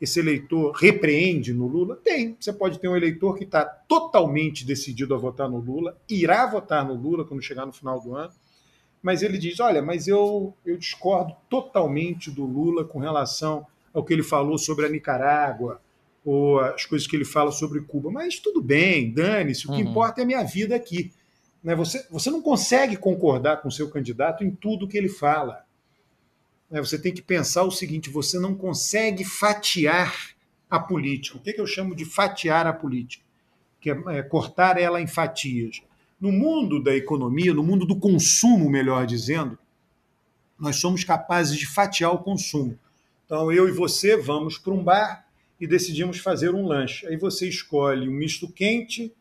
esse eleitor repreende no Lula? Tem. Você pode ter um eleitor que está totalmente decidido a votar no Lula, irá votar no Lula quando chegar no final do ano, mas ele diz: olha, mas eu, eu discordo totalmente do Lula com relação ao que ele falou sobre a Nicarágua, ou as coisas que ele fala sobre Cuba. Mas tudo bem, dane-se, o que uhum. importa é a minha vida aqui. Né? Você, você não consegue concordar com o seu candidato em tudo que ele fala. Né? Você tem que pensar o seguinte: você não consegue fatiar a política. O que, é que eu chamo de fatiar a política? Que é, é cortar ela em fatias. No mundo da economia, no mundo do consumo, melhor dizendo, nós somos capazes de fatiar o consumo. Então, eu e você vamos para um bar e decidimos fazer um lanche. Aí você escolhe um misto quente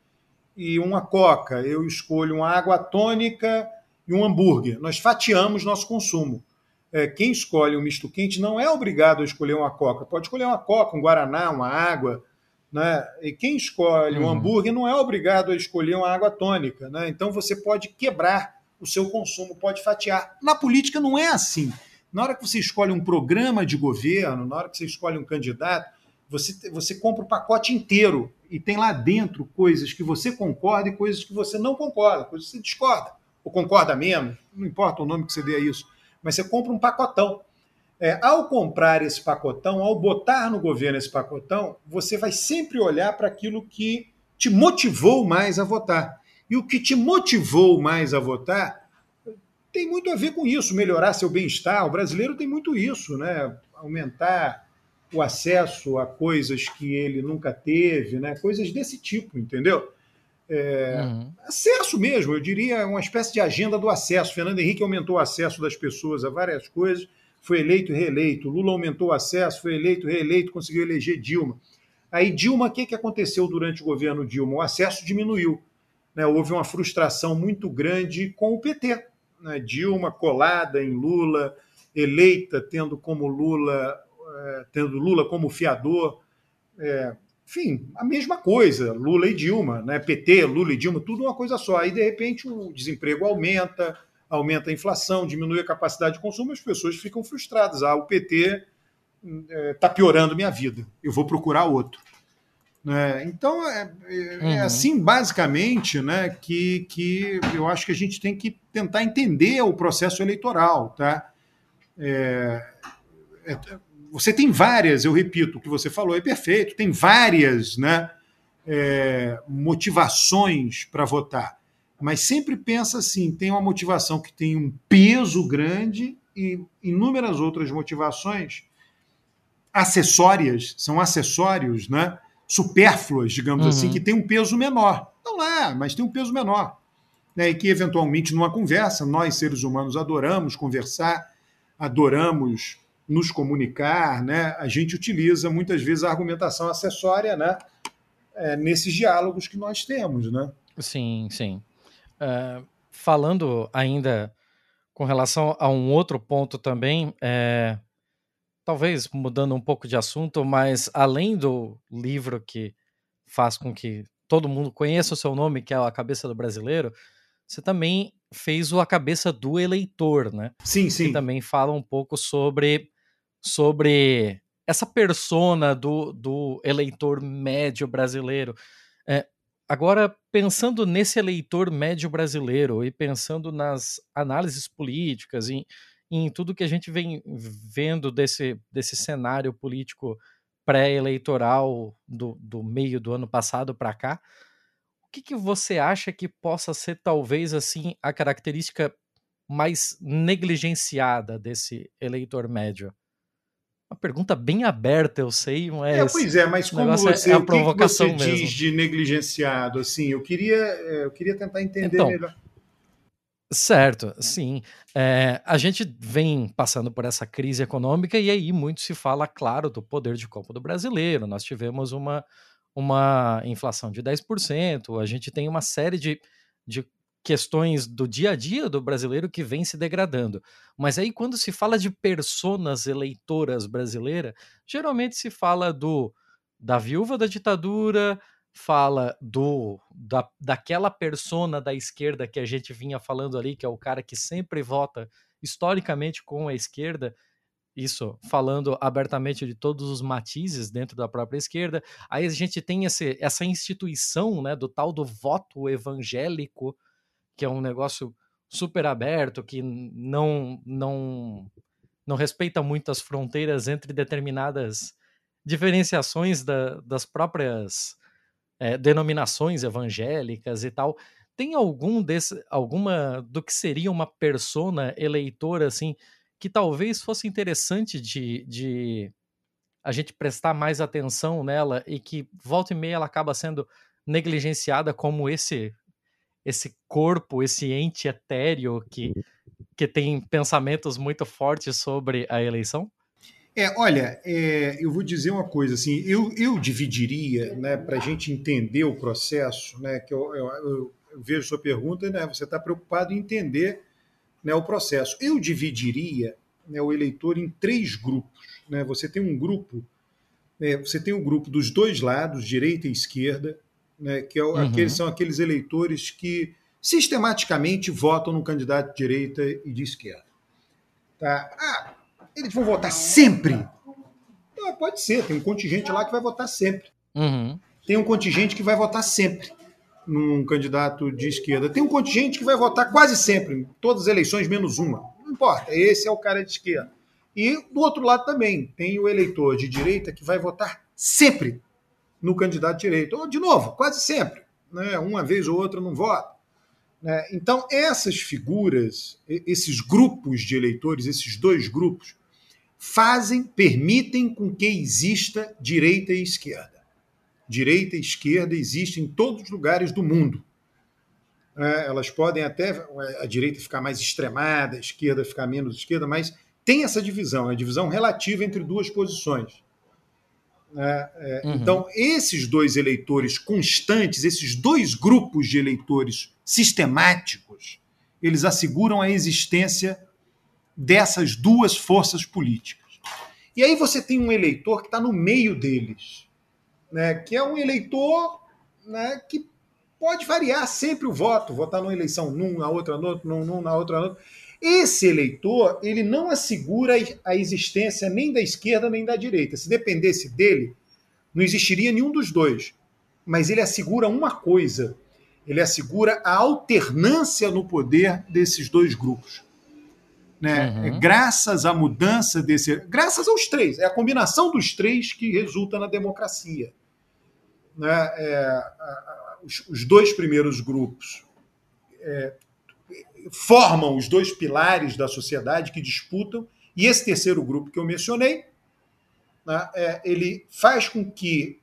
e uma coca. Eu escolho uma água tônica e um hambúrguer. Nós fatiamos nosso consumo. É, quem escolhe um misto quente não é obrigado a escolher uma coca. Pode escolher uma coca, um guaraná, uma água. Né? E quem escolhe uhum. um hambúrguer não é obrigado a escolher uma água tônica. Né? Então você pode quebrar o seu consumo, pode fatiar. Na política não é assim. Na hora que você escolhe um programa de governo, na hora que você escolhe um candidato, você, você compra o pacote inteiro e tem lá dentro coisas que você concorda e coisas que você não concorda, coisas que você discorda, ou concorda menos, não importa o nome que você dê a isso, mas você compra um pacotão. É, ao comprar esse pacotão, ao botar no governo esse pacotão, você vai sempre olhar para aquilo que te motivou mais a votar. E o que te motivou mais a votar tem muito a ver com isso, melhorar seu bem-estar. O brasileiro tem muito isso, né? Aumentar o acesso a coisas que ele nunca teve, né? Coisas desse tipo, entendeu? É, uhum. Acesso mesmo, eu diria uma espécie de agenda do acesso. Fernando Henrique aumentou o acesso das pessoas a várias coisas foi eleito e reeleito. Lula aumentou o acesso, foi eleito, reeleito, conseguiu eleger Dilma. Aí, Dilma, o que, que aconteceu durante o governo Dilma? O acesso diminuiu. Né? Houve uma frustração muito grande com o PT. Né? Dilma colada em Lula, eleita tendo como Lula, é, tendo Lula como fiador. É, enfim, a mesma coisa, Lula e Dilma, né? PT, Lula e Dilma, tudo uma coisa só. Aí, de repente, o desemprego aumenta, aumenta a inflação, diminui a capacidade de consumo, as pessoas ficam frustradas. Ah, o PT está é, piorando minha vida, eu vou procurar outro. Né? Então, é, é, é uhum. assim, basicamente, né, que, que eu acho que a gente tem que tentar entender o processo eleitoral. Tá? É, é, você tem várias, eu repito, o que você falou é perfeito, tem várias né, é, motivações para votar mas sempre pensa assim: tem uma motivação que tem um peso grande e inúmeras outras motivações acessórias, são acessórios, né? supérfluas, digamos Uhum. assim, que tem um peso menor. Não é, mas tem um peso menor. Né? E que, eventualmente, numa conversa, nós, seres humanos, adoramos conversar, adoramos nos comunicar, né? a gente utiliza muitas vezes a argumentação acessória né? É, nesses diálogos que nós temos. Né? Sim, sim. É, falando ainda com relação a um outro ponto também, é, talvez mudando um pouco de assunto, mas além do livro que faz com que todo mundo conheça o seu nome, que é A Cabeça do Brasileiro, você também fez o A Cabeça do Eleitor, né? Sim, Que sim. também fala um pouco sobre, sobre essa persona do, do eleitor médio brasileiro. É, agora, pensando nesse eleitor médio brasileiro e pensando nas análises políticas e em tudo que a gente vem vendo desse, desse cenário político pré-eleitoral do, do meio do ano passado para cá, o que, que você acha que possa ser talvez assim a característica mais negligenciada desse eleitor médio? Uma pergunta bem aberta, eu sei, mas É, pois é, mas como é- você, é a o que que provocação você mesmo. diz de negligenciado? Assim, eu queria, é, eu queria tentar entender Então, melhor. Certo, sim. É, a gente vem passando por essa crise econômica e aí muito se fala, claro, do poder de compra do brasileiro. Nós tivemos uma, uma inflação de 10%, a gente tem uma série de, de questões do dia a dia do brasileiro que vem se degradando. Mas aí, quando se fala de personas eleitoras brasileiras, geralmente se fala do da viúva da ditadura, fala do da, daquela persona da esquerda que a gente vinha falando ali, que é o cara que sempre vota historicamente com a esquerda, isso falando abertamente de todos os matizes dentro da própria esquerda. Aí a gente tem esse, essa instituição né, do tal do voto evangélico, que é um negócio super aberto, que não, não, não respeita muito as fronteiras entre determinadas diferenciações da, das próprias é, denominações evangélicas e tal. Tem algum desse, alguma do que seria uma persona eleitora assim que talvez fosse interessante de, de a gente prestar mais atenção nela e que volta e meia ela acaba sendo negligenciada como esse esse corpo, esse ente etéreo que, que tem pensamentos muito fortes sobre a eleição? É, olha, é, eu vou dizer uma coisa assim, eu, eu dividiria, né, para a gente entender o processo, né, que eu, eu, eu- eu vejo sua pergunta, né, você está preocupado em entender né, o processo. Eu dividiria né, o eleitor em três grupos. Né, você tem um grupo, né, você tem um grupo dos dois lados, direita e esquerda, né, que é Uhum. aqueles, são aqueles eleitores que sistematicamente votam no candidato de direita e de esquerda. Tá? Ah, eles vão votar sempre? Ah, pode ser, tem um contingente lá que vai votar sempre. Uhum. Tem um contingente que vai votar sempre num candidato de esquerda. Tem um contingente que vai votar quase sempre, em todas as eleições, menos uma. Não importa, esse é o cara de esquerda. E do outro lado também, tem o eleitor de direita que vai votar sempre no candidato de direita. Ou, de novo, quase sempre. Né? Uma vez ou outra não vota. Né? Então, essas figuras, esses grupos de eleitores, esses dois grupos, fazem, permitem com que exista direita e esquerda. Direita e esquerda existem em todos os lugares do mundo. É, elas podem até a direita ficar mais extremada, a esquerda ficar menos esquerda, mas tem essa divisão, a divisão relativa entre duas posições. É, é, Uhum. Então, esses dois eleitores constantes, esses dois grupos de eleitores sistemáticos, eles asseguram a existência dessas duas forças políticas. E aí você tem um eleitor que está no meio deles, né, que é um eleitor né, que pode variar sempre o voto, votar numa eleição num, na outra no outro, num, num, na outra no outro. Esse eleitor, ele não assegura a existência nem da esquerda nem da direita. Se dependesse dele, não existiria nenhum dos dois. Mas ele assegura uma coisa: ele assegura a alternância no poder desses dois grupos. Né? Uhum. É graças à mudança desse. Graças aos três. É a combinação dos três que resulta na democracia. Né? É, os, os dois primeiros grupos é, formam os dois pilares da sociedade que disputam, e esse terceiro grupo que eu mencionei, né, é, ele faz com que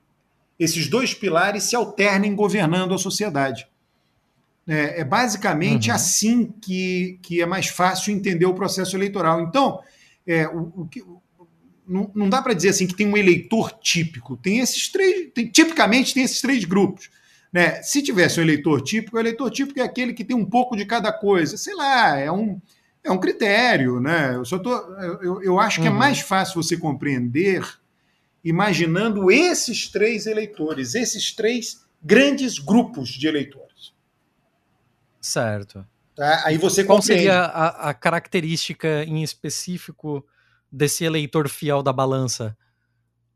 esses dois pilares se alternem governando a sociedade. É, é basicamente uhum. assim que, que é mais fácil entender o processo eleitoral. Então, é, o, o que, não, não dá para dizer assim que tem um eleitor típico. Tem esses três, tem, tipicamente tem esses três grupos. Né? Se tivesse um eleitor típico, o eleitor típico é aquele que tem um pouco de cada coisa. Sei lá, é um, é um critério. Né? Eu, só tô, eu, eu acho que é uhum. é mais fácil você compreender imaginando esses três eleitores, esses três grandes grupos de eleitores. Certo. Tá? Aí você Qual compreende. seria a, a característica em específico desse eleitor fiel da balança?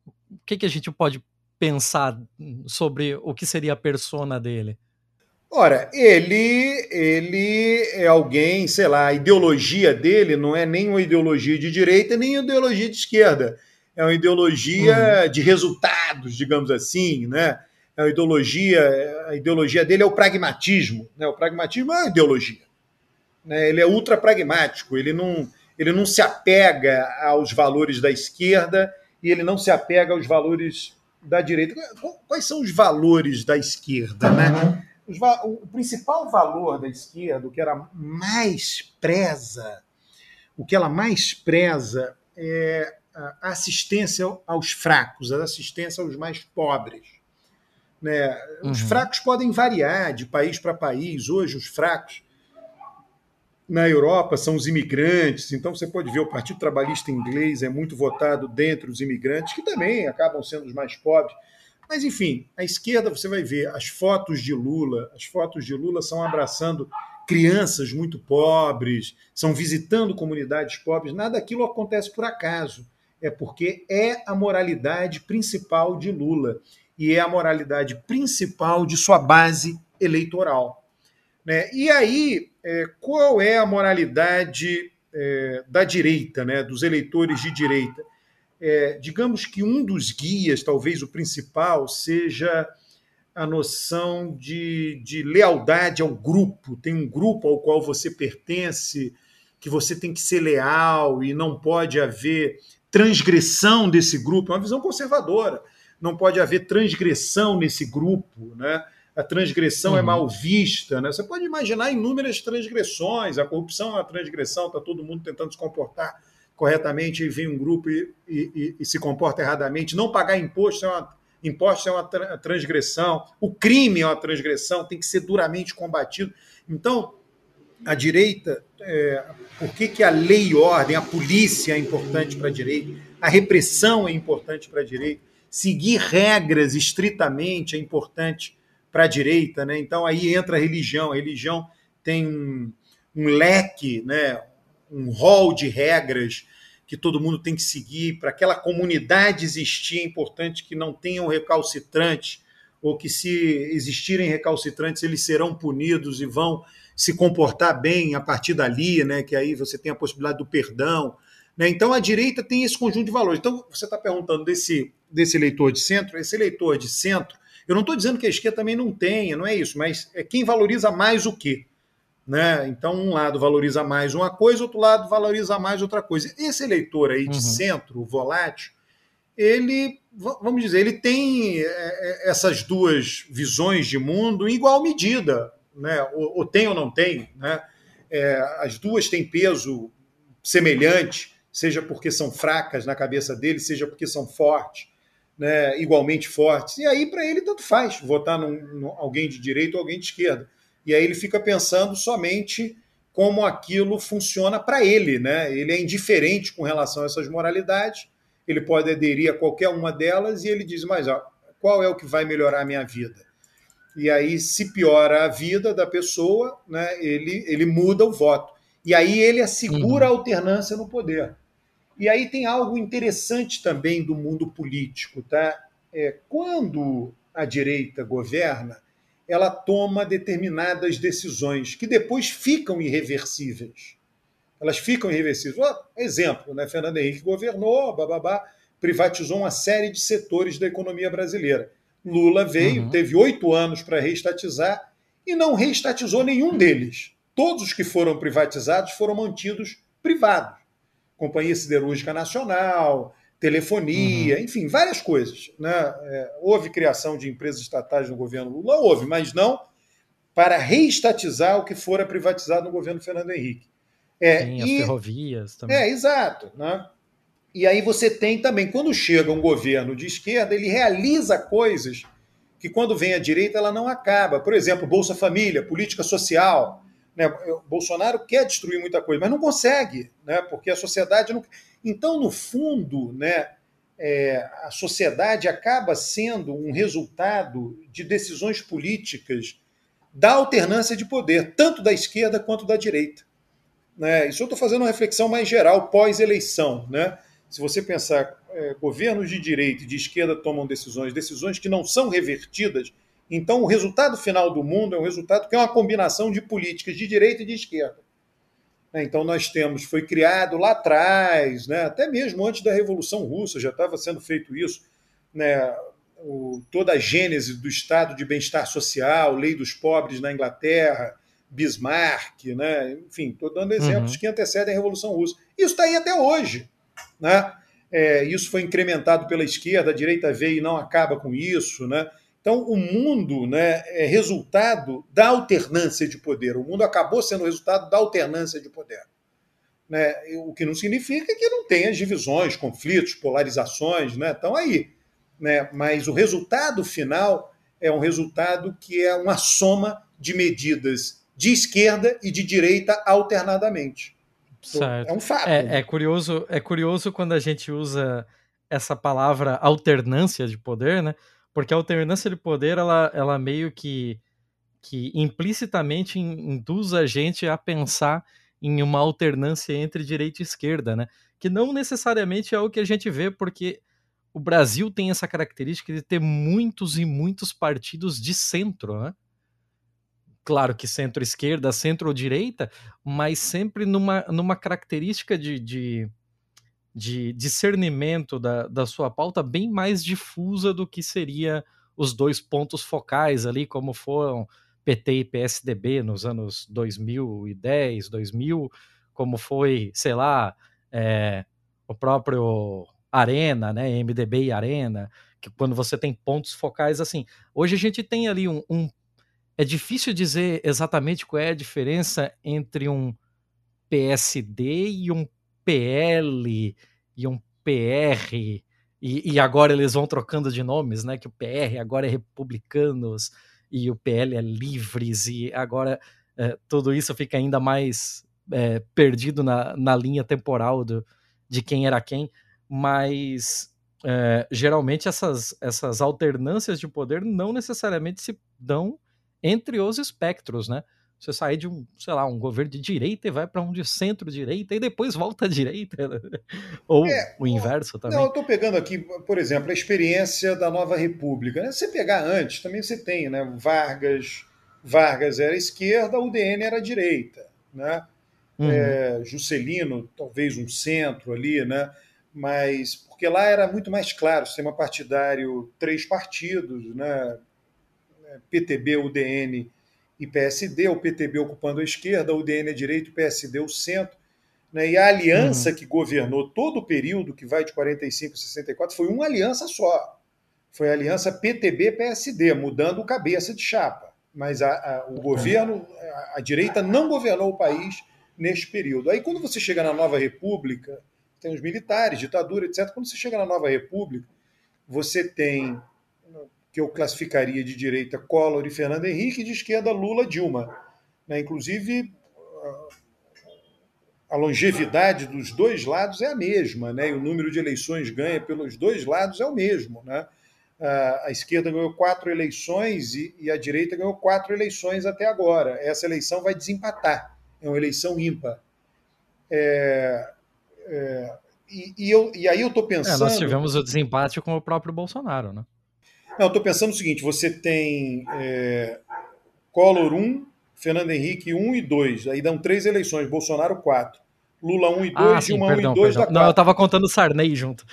O que, que a gente pode pensar sobre o que seria a persona dele? Ora, ele, ele é alguém, sei lá, a ideologia dele não é nem uma ideologia de direita, nem uma ideologia de esquerda. É uma ideologia uhum. de resultados, digamos assim, né? É uma ideologia, a ideologia dele é o pragmatismo. Né? O pragmatismo é uma ideologia. Né? Ele é ultra pragmático, ele não, ele não se apega aos valores da esquerda e ele não se apega aos valores da direita. Quais são os valores da esquerda? Né? o principal valor da esquerda, o que ela mais preza, o que ela mais preza é a assistência aos fracos, a assistência aos mais pobres. Né? Os uhum. fracos podem variar de país para país. Hoje, os fracos na Europa são os imigrantes, então você pode ver o Partido Trabalhista inglês é muito votado dentre os imigrantes, que também acabam sendo os mais pobres. Mas, enfim, à esquerda você vai ver as fotos de Lula, as fotos de Lula são abraçando crianças muito pobres, são visitando comunidades pobres, nada daquilo acontece por acaso, é porque é a moralidade principal de Lula e é a moralidade principal de sua base eleitoral. Né? E aí, é, qual é a moralidade é, da direita, né, dos eleitores de direita? É, digamos que um dos guias, talvez o principal, seja a noção de, de lealdade ao grupo. Tem um grupo ao qual você pertence, que você tem que ser leal e não pode haver transgressão desse grupo. É uma visão conservadora. Não pode haver transgressão nesse grupo, né? A transgressão é uhum. é mal vista. Né? Você pode imaginar inúmeras transgressões, a corrupção é uma transgressão, está todo mundo tentando se comportar corretamente e vem um grupo e, e, e, se comporta erradamente. Não pagar imposto é uma, imposto é uma transgressão, o crime é uma transgressão, tem que ser duramente combatido. Então, a direita, é, por que, que a lei e ordem, a polícia é importante para a direita, a repressão é importante para a direita, seguir regras estritamente é importante para a direita, né? Então aí entra a religião. A religião tem um, um leque, né? um rol de regras que todo mundo tem que seguir para aquela comunidade existir. É importante que não tenham recalcitrantes ou que se existirem recalcitrantes eles serão punidos e vão se comportar bem a partir dali, né? Que aí você tem a possibilidade do perdão. Né? Então a direita tem esse conjunto de valores. Então você está perguntando desse, desse eleitor de centro, esse eleitor de centro eu não estou dizendo que a esquerda também não tenha, não é isso, mas é quem valoriza mais o quê? Né? Então, um lado valoriza mais uma coisa, outro lado valoriza mais outra coisa. Esse eleitor aí de uhum. centro, volátil, ele, vamos dizer, ele tem é, é, essas duas visões de mundo em igual medida, né? ou, ou tem ou não tem. Né? É, as duas têm peso semelhante, seja porque são fracas na cabeça dele, seja porque são fortes né, igualmente fortes. E aí, para ele, tanto faz votar num, num, alguém de direita ou alguém de esquerda. E aí ele fica pensando somente como aquilo funciona para ele. Né? Ele é indiferente com relação a essas moralidades, ele pode aderir a qualquer uma delas e ele diz: Mas ó, qual é o que vai melhorar a minha vida? E aí, se piora a vida da pessoa, né, ele, ele muda o voto. E aí ele assegura uhum. a alternância no poder. E aí tem algo interessante também do mundo político, tá? É, quando a direita governa, ela toma determinadas decisões que depois ficam irreversíveis. Elas ficam irreversíveis. Oh, exemplo, né? Fernando Henrique governou, bababá, privatizou uma série de setores da economia brasileira. Lula veio, uhum. teve oito anos para reestatizar e não reestatizou nenhum deles. todos os que foram privatizados foram mantidos privados. Companhia Siderúrgica Nacional, telefonia, uhum. enfim, várias coisas. Né? É, houve criação de empresas estatais no governo Lula, houve, mas não para reestatizar o que fora privatizado no governo Fernando Henrique. É, Sim, e, as ferrovias também. É, exato. Né? E aí você tem também, quando chega um governo de esquerda, ele realiza coisas que quando vem à direita ela não acaba. Por exemplo, Bolsa Família, política social. Né? Bolsonaro quer destruir muita coisa, mas não consegue, né? porque a sociedade não. Então, no fundo, né, é, a sociedade acaba sendo um resultado de decisões políticas da alternância de poder, tanto da esquerda quanto da direita. Né? Isso eu estou fazendo uma reflexão mais geral pós-eleição. Né? Se você pensar, é, governos de direita e de esquerda tomam decisões, decisões que não são revertidas, então o resultado final do mundo é um resultado que é uma combinação de políticas de direita e de esquerda. Né? Então nós temos, foi criado lá atrás, né, até mesmo antes da Revolução Russa, já estava sendo feito isso, né, o, toda a gênese do Estado de bem-estar social, lei dos pobres na Inglaterra, Bismarck, né? enfim, estou dando exemplos uhum. que antecedem a Revolução Russa. Isso está aí até hoje. Né? É, isso foi incrementado pela esquerda, a direita veio e não acaba com isso. Né? Então, o mundo né, é resultado da alternância de poder. O mundo acabou sendo resultado da alternância de poder. Né? O que não significa que não tenha divisões, conflitos, polarizações, né? estão aí. Né? Mas o resultado final é um resultado que é uma soma de medidas de esquerda e de direita alternadamente. Certo. É um fato. É, é, curioso, é curioso quando a gente usa essa palavra alternância de poder, né? Porque a alternância de poder, ela, ela meio que, que implicitamente induz a gente a pensar em uma alternância entre direita e esquerda, né? Que não necessariamente é o que a gente vê, porque o Brasil tem essa característica de ter muitos e muitos partidos de centro, né? claro que centro-esquerda, centro-direita, mas sempre numa, numa característica de, de, de discernimento da, da sua pauta bem mais difusa do que seria os dois pontos focais ali, como foram PT e PSDB nos anos 2010, 2000, como foi, sei lá, é, o próprio Arena, né, MDB e Arena, que quando você tem pontos focais assim. Hoje a gente tem ali um, um é difícil dizer exatamente qual é a diferença entre um PSD e um PL e um PR. E, e, agora eles vão trocando de nomes, né? Que o PR agora é Republicanos e o PL é Livres, e agora é, tudo isso fica ainda mais é, perdido na, na linha temporal do, de quem era quem. Mas é, geralmente essas, essas alternâncias de poder não necessariamente se dão entre os espectros, né? Você sair de um, sei lá, um governo de direita e vai para um de centro-direita e depois volta à direita. Né? Ou é, o inverso também. Não, eu estou pegando aqui, por exemplo, a experiência da Nova República. Né? Se você pegar antes, também você tem, né? Vargas, Vargas era esquerda, o DN era direita, né? Uhum. É, Juscelino, talvez um centro ali, né? Mas porque lá era muito mais claro, sistema partidário, três partidos, né? PTB, UDN e PSD, o PTB ocupando a esquerda, o UDN a direita, o PSD o centro. Né? E a aliança uhum. que governou todo o período, que vai de 45 a 64, foi uma aliança só. Foi a aliança PTB-PSD, mudando o cabeça de chapa. Mas a, a, o governo, a, a direita não governou o país neste período. Aí, quando você chega na Nova República, tem os militares, ditadura, etc. Quando você chega na Nova República, você tem que eu classificaria de direita Collor e Fernando Henrique, e de esquerda Lula Dilma. Né? Inclusive, a longevidade dos dois lados é a mesma, né? e o número de eleições ganha pelos dois lados é o mesmo. Né? A esquerda ganhou quatro eleições e, a direita ganhou quatro eleições até agora. Essa eleição vai desempatar, é uma eleição ímpar. É, é, e, e, eu, e aí eu estou pensando. É, nós tivemos o desempate com o próprio Bolsonaro, né? Não, estou pensando o seguinte: você tem é, Collor 1, Fernando Henrique 1 e 2. Aí dão três eleições, Bolsonaro 4. Lula 1 e 2, ah, Dilma perdão, 1 e 2 perdão. dá 4. Não, eu estava contando Sarney junto.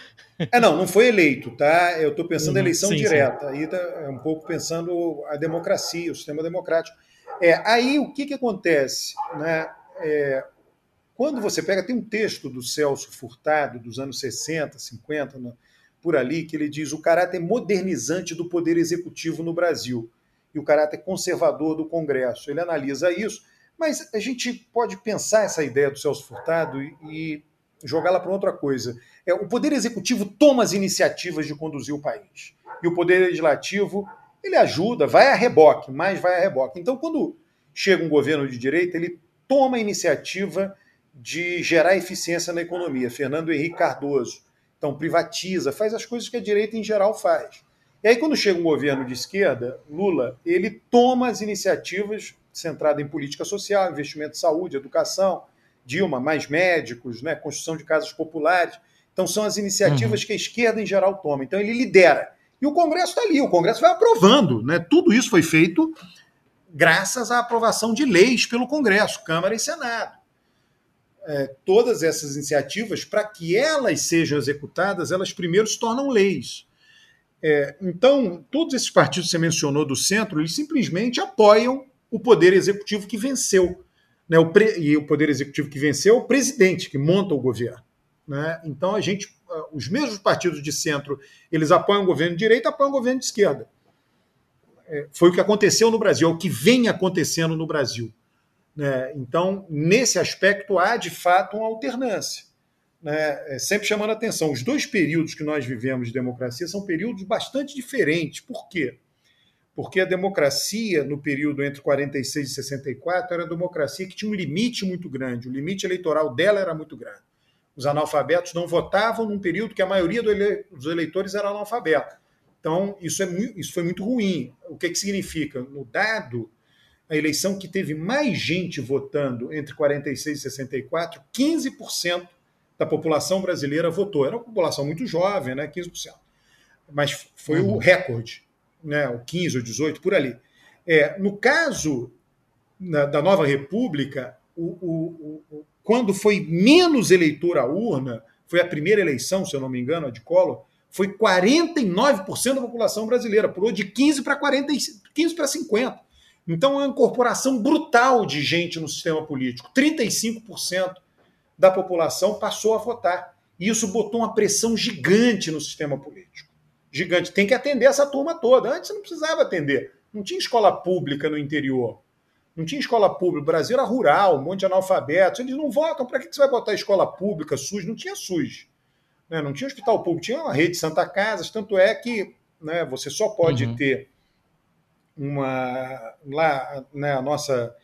É, não, não foi eleito, tá? Eu estou pensando hum, eleição sim, direta. Sim. Aí tá, é um pouco pensando a democracia, o sistema democrático. É, aí o que, que acontece? Né? É, quando você pega, tem um texto do Celso Furtado, dos anos 60, 50, né, por ali, que ele diz o caráter modernizante do poder executivo no Brasil e o caráter conservador do Congresso. Ele analisa isso, mas a gente pode pensar essa ideia do Celso Furtado e, e jogá-la para outra coisa. É, o poder executivo toma as iniciativas de conduzir o país. E o poder legislativo, ele ajuda, vai a reboque, mas vai a reboque. Então, quando chega um governo de direita, ele toma a iniciativa de gerar eficiência na economia. Fernando Henrique Cardoso. Então, privatiza, faz as coisas que a direita em geral faz. E aí, quando chega um governo de esquerda, Lula, ele toma as iniciativas centradas em política social, investimento em saúde, educação, Dilma, mais médicos, né, construção de casas populares. Então, são as iniciativas uhum. que a esquerda em geral toma. Então, ele lidera. E o Congresso está ali, o Congresso vai aprovando. Né? Tudo isso foi feito graças à aprovação de leis pelo Congresso, Câmara e Senado. É, todas essas iniciativas, para que elas sejam executadas, elas primeiro se tornam leis. É, então, todos esses partidos que você mencionou do centro, eles simplesmente apoiam o poder executivo que venceu. Né? O. E o poder executivo que venceu é o presidente, que monta o governo. Né? Então, a gente, os mesmos partidos de centro, eles apoiam o governo de direita, apoiam o governo de esquerda. É, foi o que aconteceu no Brasil, é o que vem acontecendo no Brasil. Né? Então, nesse aspecto, há de fato uma alternância né, é sempre chamando a atenção. Os dois períodos que nós vivemos de democracia são períodos bastante diferentes. Por quê? Porque a democracia, no período entre 46 e 64, era uma democracia que tinha um limite muito grande. O limite eleitoral dela era muito grande. Os analfabetos não votavam num período que a maioria dos eleitores era analfabeto. Então, isso, é, isso foi muito ruim. O que, que significa? No dado, a eleição que teve mais gente votando entre 46 e 64, 15% da população brasileira votou. Era uma população muito jovem, né, 15%. Mas foi uhum. o recorde, né, o 15 ou 18, por ali. É, no caso na, da nova república, o, o, o, quando foi menos eleitor à urna, foi a primeira eleição, se eu não me engano, a de Collor, foi 49% da população brasileira, pulou de 15 para 40, 15 para 50. Então é uma incorporação brutal de gente no sistema político. 35% da população passou a votar. E isso botou uma pressão gigante no sistema político. Gigante. Tem que atender essa turma toda. Antes não precisava atender. Não tinha escola pública no interior. Não tinha escola pública. O Brasil era rural, um monte de analfabetos. Eles não votam. Para que você vai botar escola pública, SUS? Não tinha SUS. Né? Não tinha hospital público. Tinha uma rede Santa Casas. Tanto é que né, você só pode uhum. ter uma. Lá, né, a nossa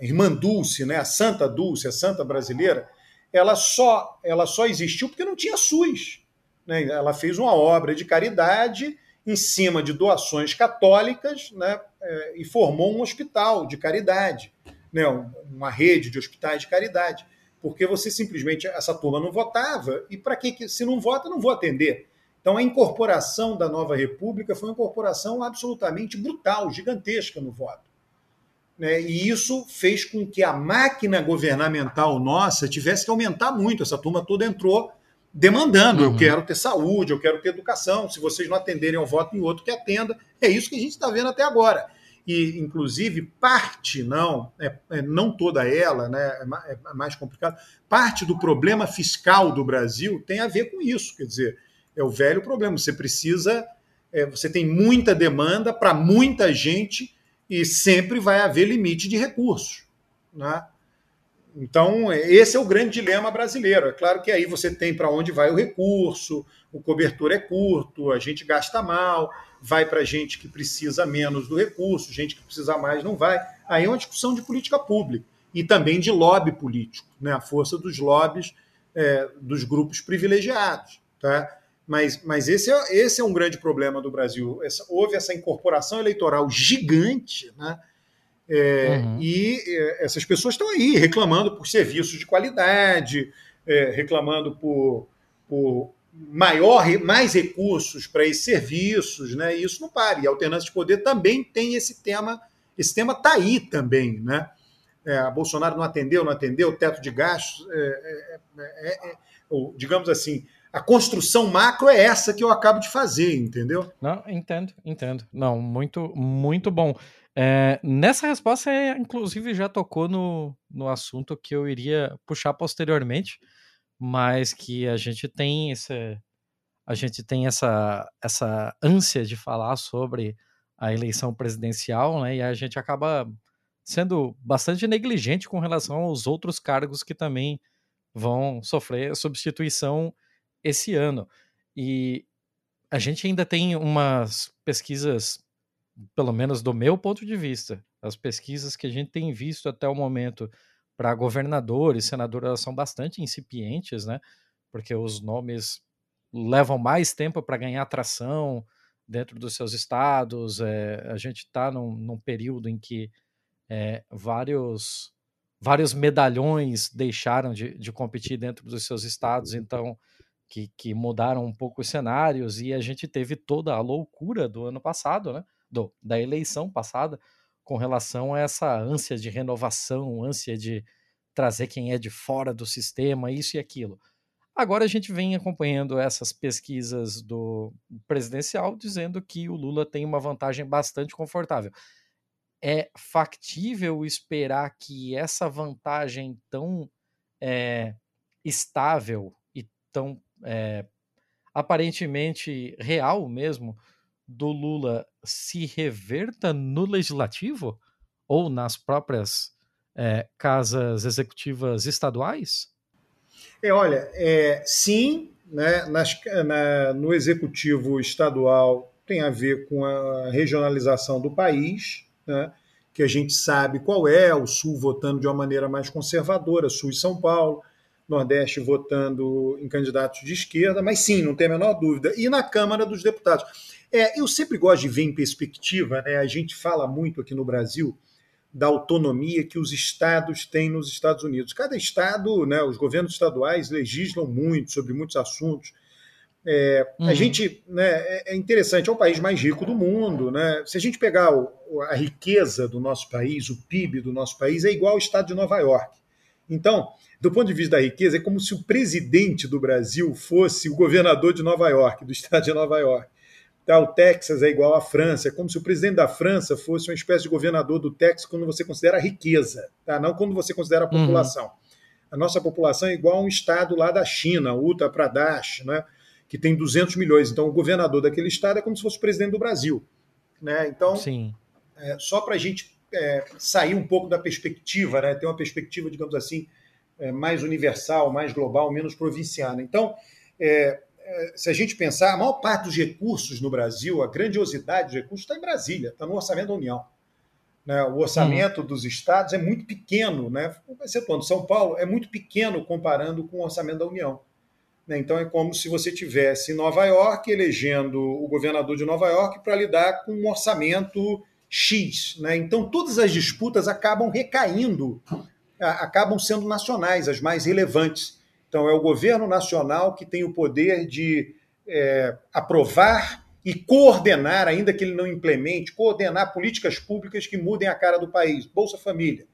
irmã Dulce, né, a Santa Dulce, a Santa Brasileira, ela só, ela só existiu porque não tinha SUS. Né? Ela fez uma obra de caridade em cima de doações católicas né? É, e formou um hospital de caridade, né? uma rede de hospitais de caridade. Porque você simplesmente, essa turma não votava, e para que, se não vota, não vou atender. Então a incorporação da nova república foi uma incorporação absolutamente brutal, gigantesca no voto. Né? E isso fez com que a máquina governamental nossa tivesse que aumentar muito. Essa turma toda entrou demandando: uhum. eu quero ter saúde, eu quero ter educação. Se vocês não atenderem ao voto em outro que atenda, é isso que a gente está vendo até agora. E, inclusive, parte, não, é, é não toda ela, né, é, é mais complicado, parte do problema fiscal do Brasil tem a ver com isso. Quer dizer, é o velho problema. Você precisa, é, você tem muita demanda para muita gente e sempre vai haver limite de recursos. Né? Então, esse é o grande dilema brasileiro. É claro que aí você tem para onde vai o recurso, o cobertor é curto, a gente gasta mal, vai para gente que precisa menos do recurso, gente que precisa mais não vai. Aí é uma discussão de política pública e também de lobby político, né? a força dos lobbies é, dos grupos privilegiados. Tá? Mas, mas esse, é, esse é um grande problema do Brasil. Essa, houve essa incorporação eleitoral gigante, né? É, uhum. E é, essas pessoas estão aí reclamando por serviços de qualidade, é, reclamando por, por maior, mais recursos para esses serviços, né? E isso não para. E a alternância de poder também tem esse tema. Esse tema está aí também, né? É, a Bolsonaro não atendeu, não atendeu, teto de gastos, é, é, ou, digamos assim, a construção macro é essa que eu acabo de fazer, entendeu? Não, entendo, entendo. Não, muito, muito bom. É, nessa resposta, você, inclusive, já tocou no, no assunto que eu iria puxar posteriormente, mas que a gente tem esse, a gente tem essa, essa ânsia de falar sobre a eleição presidencial, né? E a gente acaba sendo bastante negligente com relação aos outros cargos que também vão sofrer substituição esse ano. E a gente ainda tem umas pesquisas, pelo menos do meu ponto de vista, as pesquisas que a gente tem visto até o momento para governadores, senadores, são bastante incipientes, né? Porque os nomes levam mais tempo para ganhar atração dentro dos seus estados. É, a gente está num, num, período em que é, vários, vários medalhões deixaram de, de, competir dentro dos seus estados, então que, que, mudaram um pouco os cenários e a gente teve toda a loucura do ano passado, né? Do, da eleição passada, com relação a essa ânsia de renovação, ânsia de trazer quem é de fora do sistema, isso e aquilo. Agora a gente vem acompanhando essas pesquisas do presidencial dizendo que o Lula tem uma vantagem bastante confortável. É factível esperar que essa vantagem tão é, estável e tão é, aparentemente real mesmo do Lula se reverta no legislativo ou nas próprias é, casas executivas estaduais? É, olha, é, sim, né, nas, na, no executivo estadual tem a ver com a regionalização do país, né, que a gente sabe qual é, o Sul votando de uma maneira mais conservadora, Sul e São Paulo, Nordeste votando em candidatos de esquerda, mas sim, não tem a menor dúvida. E na Câmara dos Deputados. É, eu sempre gosto de ver em perspectiva, né, a gente fala muito aqui no Brasil da autonomia que os estados têm nos Estados Unidos. Cada estado, né, os governos estaduais legislam muito sobre muitos assuntos. É, uhum. A gente né, é, é interessante, é o país mais rico do mundo. Né? Se a gente pegar o, a riqueza do nosso país, o PIB do nosso país, é igual ao estado de Nova York. Então, do ponto de vista da riqueza, é como se o presidente do Brasil fosse o governador de Nova York, do estado de Nova York. Tá, o Texas é igual à França. É como se o presidente da França fosse uma espécie de governador do Texas quando você considera a riqueza, tá? não quando você considera a uhum. população. Uhum. A nossa população é igual a um estado lá da China, Uttar Pradesh, né? que tem 200 milhões. Então, o governador daquele estado é como se fosse o presidente do Brasil. Né? Então, Sim. É, só para a gente é, sair um pouco da perspectiva, né? ter uma perspectiva, digamos assim, é, mais universal, mais global, menos provinciana. Então, é, é, se a gente pensar, a maior parte dos recursos no Brasil, a grandiosidade dos recursos está em Brasília, está no orçamento da União. Né? O orçamento hum. dos estados é muito pequeno, né? excetuando São Paulo, é muito pequeno comparando com o orçamento da União. Né? Então é como se você tivesse Nova York elegendo o governador de Nova York para lidar com um orçamento X. Né? Então todas as disputas acabam recaindo, acabam sendo nacionais, as mais relevantes. Então, é o governo nacional que tem o poder de é, aprovar e coordenar, ainda que ele não implemente, coordenar políticas públicas que mudem a cara do país. Bolsa Família.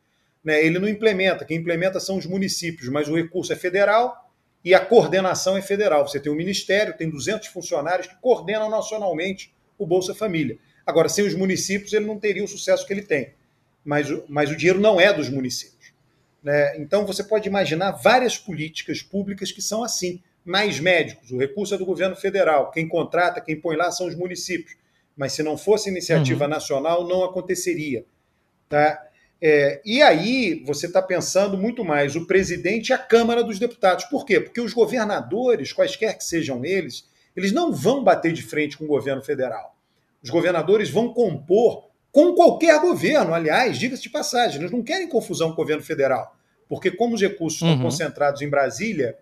Né? Ele não implementa, quem implementa são os municípios, mas o recurso é federal e a coordenação é federal. Você tem um ministério, tem 200 funcionários que coordenam nacionalmente o Bolsa Família. Agora, sem os municípios, ele não teria o sucesso que ele tem. Mas, mas o dinheiro não é dos municípios. Né? Então, você pode imaginar várias políticas públicas que são assim. Mais médicos, o recurso é do governo federal, quem contrata, quem põe lá são os municípios. Mas se não fosse iniciativa uhum. nacional, não aconteceria. Tá? É, e aí você está pensando muito mais o presidente e a Câmara dos Deputados. Por quê? Porque os governadores, quaisquer que sejam eles, eles não vão bater de frente com o governo federal. Os governadores vão compor com qualquer governo. Aliás, diga-se de passagem, eles não querem confusão com o governo federal, porque como os recursos uhum. estão concentrados em Brasília,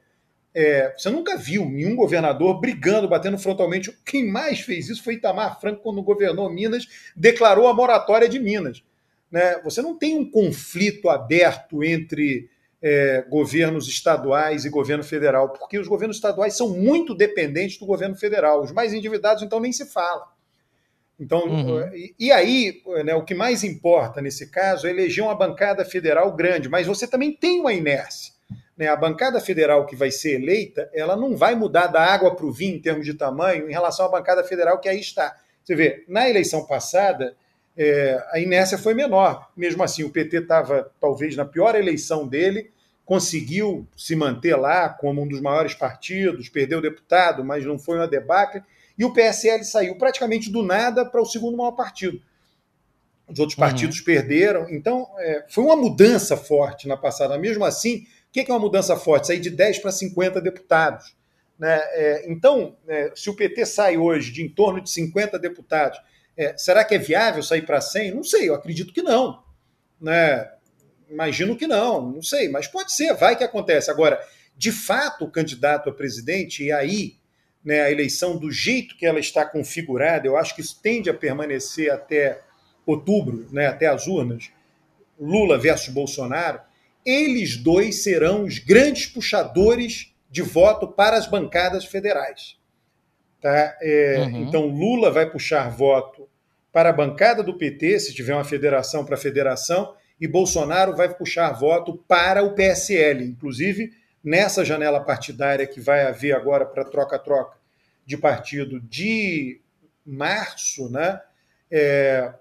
é, você nunca viu nenhum governador brigando, batendo frontalmente. Quem mais fez isso foi Itamar Franco, quando governou Minas, declarou a moratória de Minas. Né? Você não tem um conflito aberto entre é, governos estaduais e governo federal, porque os governos estaduais são muito dependentes do governo federal. Os mais endividados, então, nem se fala. Então, uhum. e, e, aí, né, o que mais importa nesse caso é eleger uma bancada federal grande, mas você também tem uma inércia. Né? A bancada federal que vai ser eleita, ela não vai mudar da água para o vinho em termos de tamanho em relação à bancada federal que aí está. Você vê, na eleição passada, é, a inércia foi menor. Mesmo assim, o PT estava talvez na pior eleição dele, conseguiu se manter lá como um dos maiores partidos, perdeu deputado, mas não foi uma debacle, e o PSL saiu praticamente do nada para o segundo maior partido. Os outros uhum. partidos uhum. perderam, então é, foi uma mudança forte na passada. Mesmo assim, o que é uma mudança forte? Sair de 10 para 50 deputados. Né? É, então, é, se o PT sai hoje de em torno de 50 deputados, é, será que é viável sair para 100? Não sei, eu acredito que não. Né? Imagino que não, não sei, mas pode ser, vai que acontece. Agora, de fato, o candidato a presidente, e aí né, a eleição do jeito que ela está configurada, eu acho que isso tende a permanecer até outubro, né, até as urnas, Lula versus Bolsonaro, eles dois serão os grandes puxadores de voto para as bancadas federais. Tá? É, uhum. Então, Lula vai puxar voto para a bancada do PT, se tiver uma federação para a federação, e Bolsonaro vai puxar voto para o PSL. Inclusive, nessa janela partidária que vai haver agora para troca-troca de partido de março, né? É,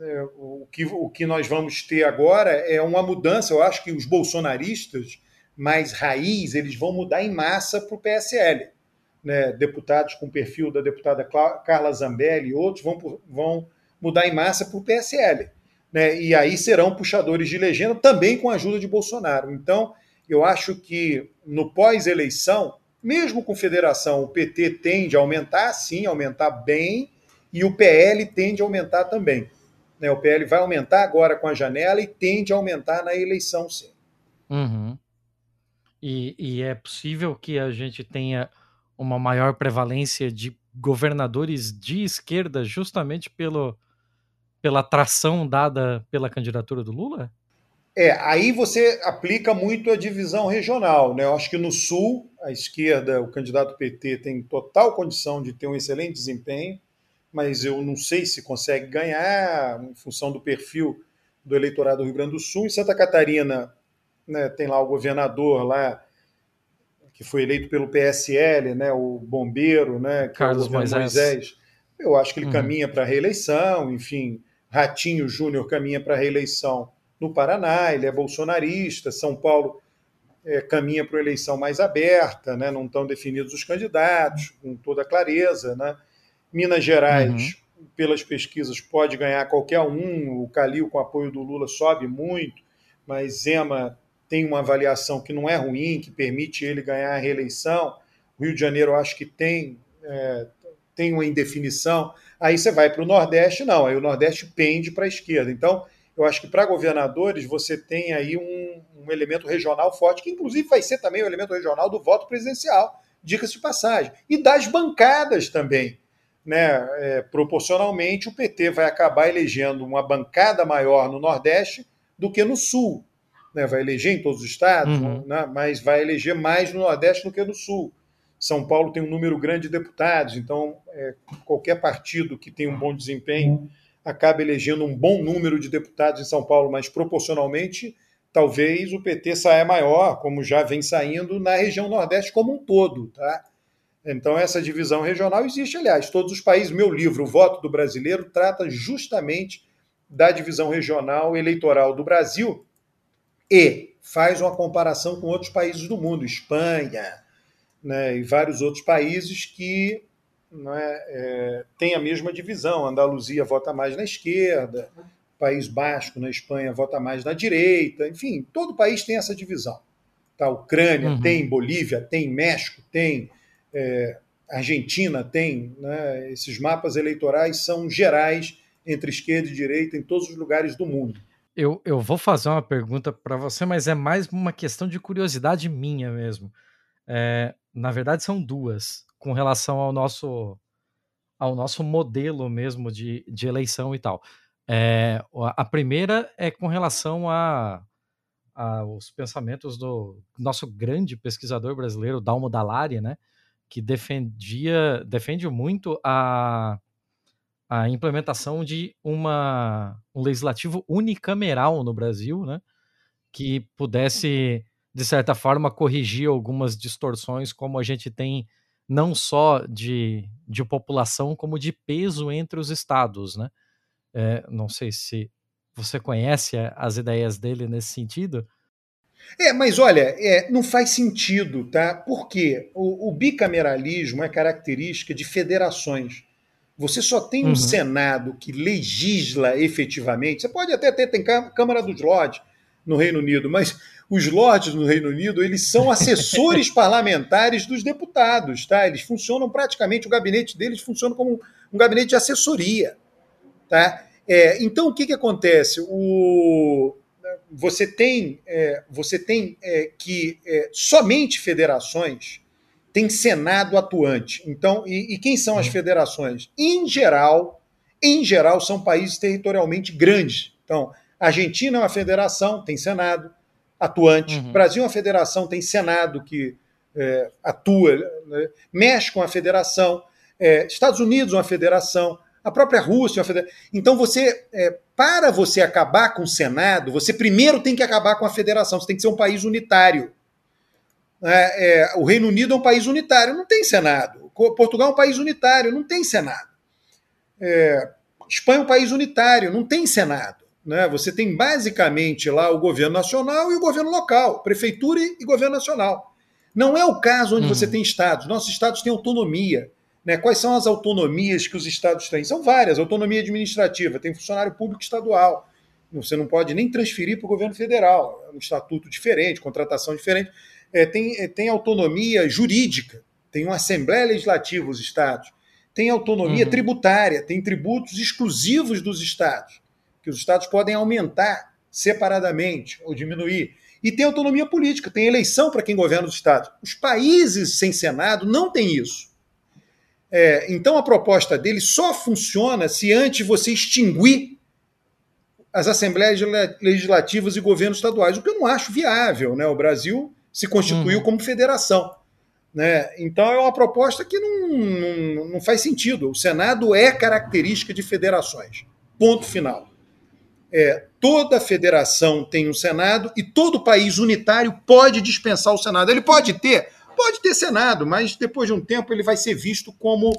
é, o, que, o que nós vamos ter agora é uma mudança. Eu acho que os bolsonaristas mais raiz eles vão mudar em massa para o PSL. Né? Deputados com perfil da deputada Carla Zambelli e outros vão, vão mudar em massa para o PSL né, e aí serão puxadores de legenda também com a ajuda de Bolsonaro. Então, eu acho que no pós-eleição, mesmo com federação, o PT tende a aumentar, sim, aumentar bem, e o PL tende a aumentar também. Né, o PL vai aumentar agora com a janela e tende a aumentar na eleição, sim. Uhum. E, e é possível que a gente tenha uma maior prevalência de governadores de esquerda justamente pelo, pela atração dada pela candidatura do Lula? É, aí você aplica muito a divisão regional, né? Eu acho que no Sul, a esquerda, o candidato PT tem total condição de ter um excelente desempenho, mas eu não sei se consegue ganhar em função do perfil do eleitorado do Rio Grande do Sul. Em Santa Catarina, né, tem lá o governador lá que foi eleito pelo PSL, né, o bombeiro, né, Carlos é o Moisés. Moisés. Eu acho que ele uhum. caminha para a reeleição, enfim. Ratinho Júnior caminha para a reeleição no Paraná, ele é bolsonarista, São Paulo é, caminha para uma eleição mais aberta, né? não estão definidos os candidatos, com toda clareza. Né? Minas Gerais, uhum. pelas pesquisas, pode ganhar qualquer um, o Calil, com apoio do Lula, sobe muito, mas Zema tem uma avaliação que não é ruim, que permite ele ganhar a reeleição. O Rio de Janeiro, acho que tem, é, tem uma indefinição. Aí você vai para o Nordeste, não, aí o Nordeste pende para a esquerda. Então, eu acho que para governadores você tem aí um, um, elemento regional forte, que inclusive vai ser também o elemento regional do voto presidencial, dicas de passagem, e das bancadas também. Né? É, proporcionalmente, o PT vai acabar elegendo uma bancada maior no Nordeste do que no Sul. Né? Vai eleger em todos os estados, uhum. né? mas vai eleger mais no Nordeste do que no Sul. São Paulo tem um número grande de deputados, então é, qualquer partido que tem um bom desempenho acaba elegendo um bom número de deputados em São Paulo, mas proporcionalmente talvez o PT saia maior, como já vem saindo na região Nordeste como um todo, tá? Então essa divisão regional existe, aliás, todos os países. Meu livro, O Voto do Brasileiro, trata justamente da divisão regional eleitoral do Brasil e faz uma comparação com outros países do mundo, Espanha, né, e vários outros países que é, é, têm a mesma divisão. Andaluzia vota mais na esquerda, País Basco, na Espanha, vota mais na direita. Enfim, todo país tem essa divisão. Tá? Ucrânia uhum. tem, Bolívia tem, México tem, é, Argentina tem. Né? Esses mapas eleitorais são gerais entre esquerda e direita em todos os lugares do mundo. Eu, eu vou fazer uma pergunta para você, mas é mais uma questão de curiosidade minha mesmo. É, na verdade, são duas, com relação ao nosso, ao nosso modelo mesmo de, de eleição e tal. É, a primeira é com relação a, a os pensamentos do nosso grande pesquisador brasileiro, Dalmo Dallari, né, que defendia, defende muito a, a implementação de uma, um legislativo unicameral no Brasil, né, que pudesse de certa forma, corrigir algumas distorções, como a gente tem não só de, de população, como de peso entre os estados, né? É, não sei se você conhece as ideias dele nesse sentido. É, mas olha, é, não faz sentido, tá? Porque o, o, bicameralismo é característica de federações. Você só tem um uhum. Senado que legisla efetivamente. Você pode até ter tem Câmara dos Lordes no Reino Unido, mas os Lordes no Reino Unido eles são assessores parlamentares dos deputados, tá? Eles funcionam praticamente o gabinete deles funciona como um gabinete de assessoria, tá? É, então o que que acontece? O você tem, é, você tem é, que é, somente federações têm Senado atuante. Então, e, e, quem são as federações? Em geral, em geral, são países territorialmente grandes. Então, a Argentina é uma federação, tem Senado atuante. Uhum. Brasil é uma federação, tem Senado que é, atua. Né? México é uma federação. É, Estados Unidos é uma federação a própria Rússia. Então, você, é, para você acabar com o Senado, você primeiro tem que acabar com a federação, você tem que ser um país unitário. É, é, o Reino Unido é um país unitário, não tem Senado. Portugal é um país unitário, não tem Senado. É, Espanha é um país unitário, não tem Senado. Né? Você tem basicamente lá o governo nacional e o governo local, prefeitura e governo nacional. Não é o caso onde uhum. você tem estados. Nossos estados têm autonomia. Né? Quais são as autonomias que os estados têm? São várias. Autonomia administrativa, tem funcionário público estadual. Você não pode nem transferir para o governo federal. É um estatuto diferente, contratação diferente. É, tem, é, tem autonomia jurídica, tem uma Assembleia Legislativa, os estados. Tem autonomia uhum. tributária, tem tributos exclusivos dos estados, que os estados podem aumentar separadamente ou diminuir. E tem autonomia política, tem eleição para quem governa os estados. Os países sem Senado não têm isso. É, então a proposta dele só funciona se antes você extinguir as assembleias legislativas e governos estaduais, o que eu não acho viável. Né? O Brasil se constituiu uhum. como federação. Né? Então é uma proposta que não, não, não faz sentido. O Senado é característica de federações. Ponto final. É, toda federação tem um Senado e todo país unitário pode dispensar o Senado. Ele pode ter Pode ter Senado, mas depois de um tempo ele vai ser visto como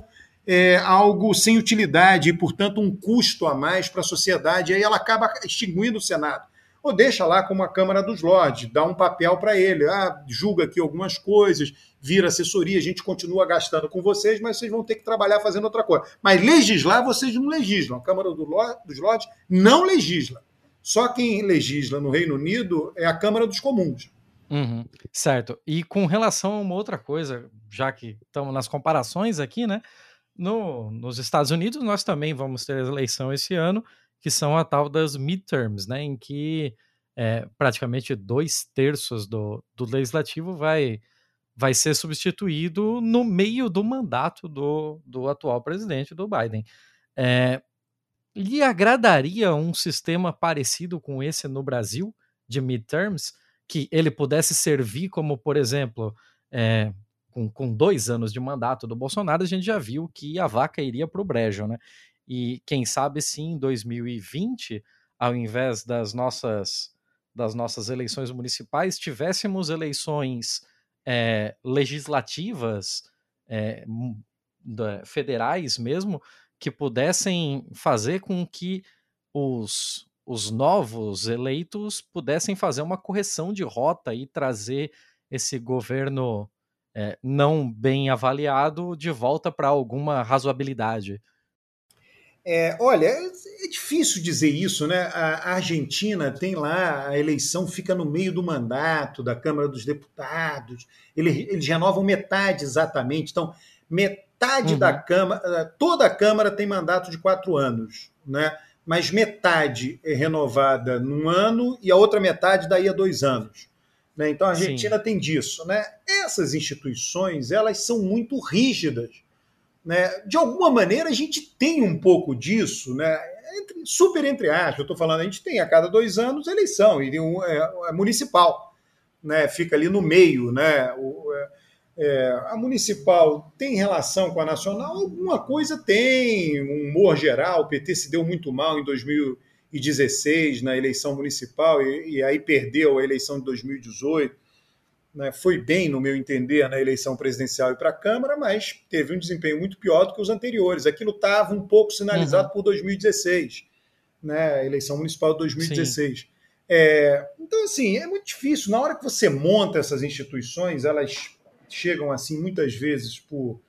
é, algo sem utilidade e, portanto, um custo a mais para a sociedade. E aí ela acaba extinguindo o Senado. Ou deixa lá como a Câmara dos Lordes, dá um papel para ele. Ah, julga aqui algumas coisas, vira assessoria, a gente continua gastando com vocês, mas vocês vão ter que trabalhar fazendo outra coisa. Mas legislar, vocês não legislam. A Câmara dos Lordes não legisla. Só quem legisla no Reino Unido é a Câmara dos Comuns. Uhum, certo. E com relação a uma outra coisa, já que estamos nas comparações aqui, né? No, nos Estados Unidos, nós também vamos ter eleição esse ano, que são a tal das midterms, né? Em que é, praticamente dois terços do, do legislativo vai, vai ser substituído no meio do mandato do, do atual presidente, do Biden. É, lhe agradaria um sistema parecido com esse no Brasil, de midterms? que ele pudesse servir como, por exemplo, é, com, com, dois anos de mandato do Bolsonaro, a gente já viu que a vaca iria para o brejo, né? E quem sabe se em 2020, ao invés das nossas, das nossas eleições municipais, tivéssemos eleições é, legislativas, é, federais mesmo, que pudessem fazer com que os, os novos eleitos pudessem fazer uma correção de rota e trazer esse governo é, não bem avaliado de volta para alguma razoabilidade. É, olha, é, é difícil dizer isso, né? A Argentina tem lá, a eleição fica no meio do mandato da Câmara dos Deputados, eles renovam metade exatamente. Então, metade uhum. da Câmara, toda a Câmara tem mandato de quatro anos, né? mas metade é renovada num ano e a outra metade daí a dois anos. Né? Então a Argentina Sim. tem disso. Né? Essas instituições elas são muito rígidas. Né? De alguma maneira a gente tem um pouco disso, né? Entre, super entre aspas, eu estou falando, a gente tem a cada dois anos eleição, e um, é, é municipal, né? fica ali no meio, né? O, é, é, a municipal tem relação com a nacional? Alguma coisa tem, um humor geral. O PT se deu muito mal em 2016 na eleição municipal e, e aí perdeu a eleição de 2018. Né? Foi bem, no meu entender, na eleição presidencial e para a Câmara, mas teve um desempenho muito pior do que os anteriores. Aquilo estava um pouco sinalizado uhum. por 2016. né, a eleição municipal de 2016. É, então, assim, é muito difícil. Na hora que você monta essas instituições, elas chegam, assim, muitas vezes por,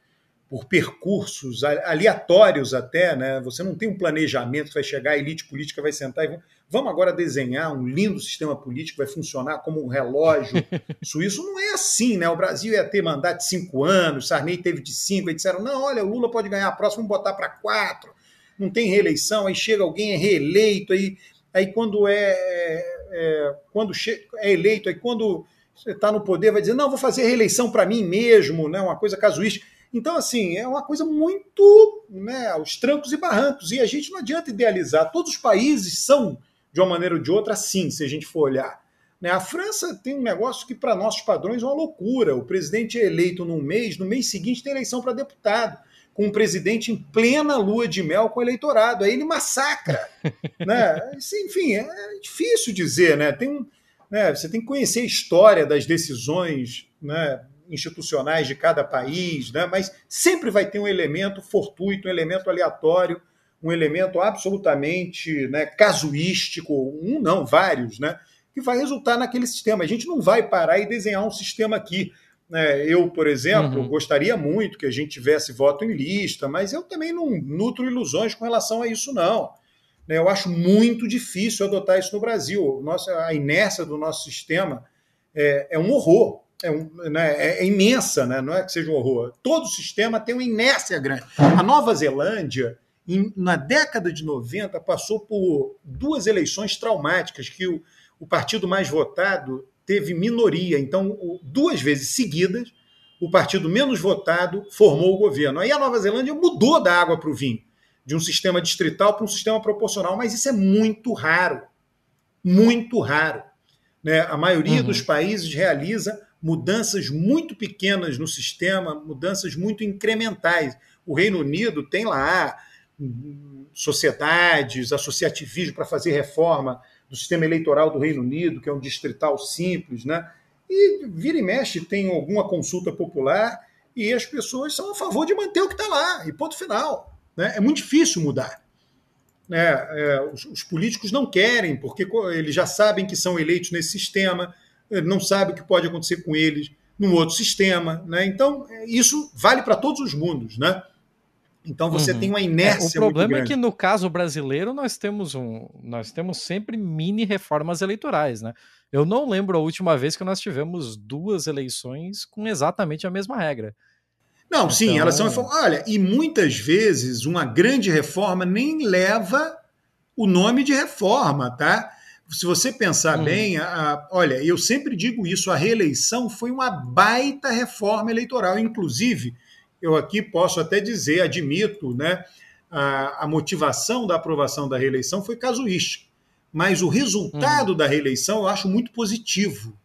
por percursos aleatórios até, né? Você não tem um planejamento que vai chegar, a elite política vai sentar e vamos agora desenhar um lindo sistema político, vai funcionar como um relógio suíço. Não é assim, né? O Brasil ia ter mandato de cinco anos, Sarney teve de cinco, aí disseram, não, olha, o Lula pode ganhar a próxima, vamos botar para quatro, não tem reeleição, aí chega alguém, é reeleito, aí, aí quando é, é, é quando é eleito, aí quando você está no poder, vai dizer, não, vou fazer reeleição para mim mesmo, né? uma coisa casuística. Então, assim, é uma coisa muito né, aos trancos e barrancos. E a gente não adianta idealizar. Todos os países são, de uma maneira ou de outra, assim, se a gente for olhar. Né? A França tem um negócio que, para nossos padrões, é uma loucura. O presidente é eleito num mês, no mês seguinte tem eleição para deputado, com o presidente em plena lua de mel com o eleitorado. Aí ele massacra. né? Enfim, é difícil dizer, né? Tem um, né? Você tem que conhecer a história das decisões né, institucionais de cada país, né? mas sempre vai ter um elemento fortuito, um elemento aleatório, um elemento absolutamente né, casuístico, um não, vários, né, que vai resultar naquele sistema. A gente não vai parar e desenhar um sistema aqui. Né? Eu, por exemplo, uhum. gostaria muito que a gente tivesse voto em lista, mas eu também não nutro ilusões com relação a isso, não. Né? Eu acho muito difícil adotar isso no Brasil. Nossa, a inércia do nosso sistema é, é um horror é, um, né, é, é, imensa, né? não é que seja um horror. Todo o sistema tem uma inércia grande. A Nova Zelândia, em, na década de 90, passou por duas eleições traumáticas, que o, o partido mais votado teve minoria. Então, duas vezes seguidas, o partido menos votado formou o governo. Aí a Nova Zelândia mudou da água para o vinho, de um sistema distrital para um sistema proporcional, mas isso é muito raro. Muito raro. Né? A maioria uhum. dos países realiza mudanças muito pequenas no sistema, mudanças muito incrementais. O Reino Unido tem lá hum, sociedades, associativismo para fazer reforma do sistema eleitoral do Reino Unido, que é um distrital simples, né? E vira e mexe tem alguma consulta popular e as pessoas são a favor de manter o que está lá, e ponto final. Né? É muito difícil mudar. Né? É, os, os políticos não querem, porque eles já sabem que são eleitos nesse sistema, ele não sabe o que pode acontecer com eles num outro sistema. Né? Então, isso vale para todos os mundos. Né? Então você uhum. tem uma inércia. É, o problema é que no caso brasileiro nós temos um, nós temos sempre mini reformas eleitorais, né? Eu não lembro a última vez que nós tivemos duas eleições com exatamente a mesma regra. Não, então... sim, elas são. Olha, e muitas vezes uma grande reforma nem leva o nome de reforma, tá? Se você pensar uhum. bem, a, a, olha, eu sempre digo isso: a reeleição foi uma baita reforma eleitoral. Inclusive, eu aqui posso até dizer, admito, né, a, a motivação da aprovação da reeleição foi casuística. Mas o resultado uhum. da reeleição eu acho muito positivo.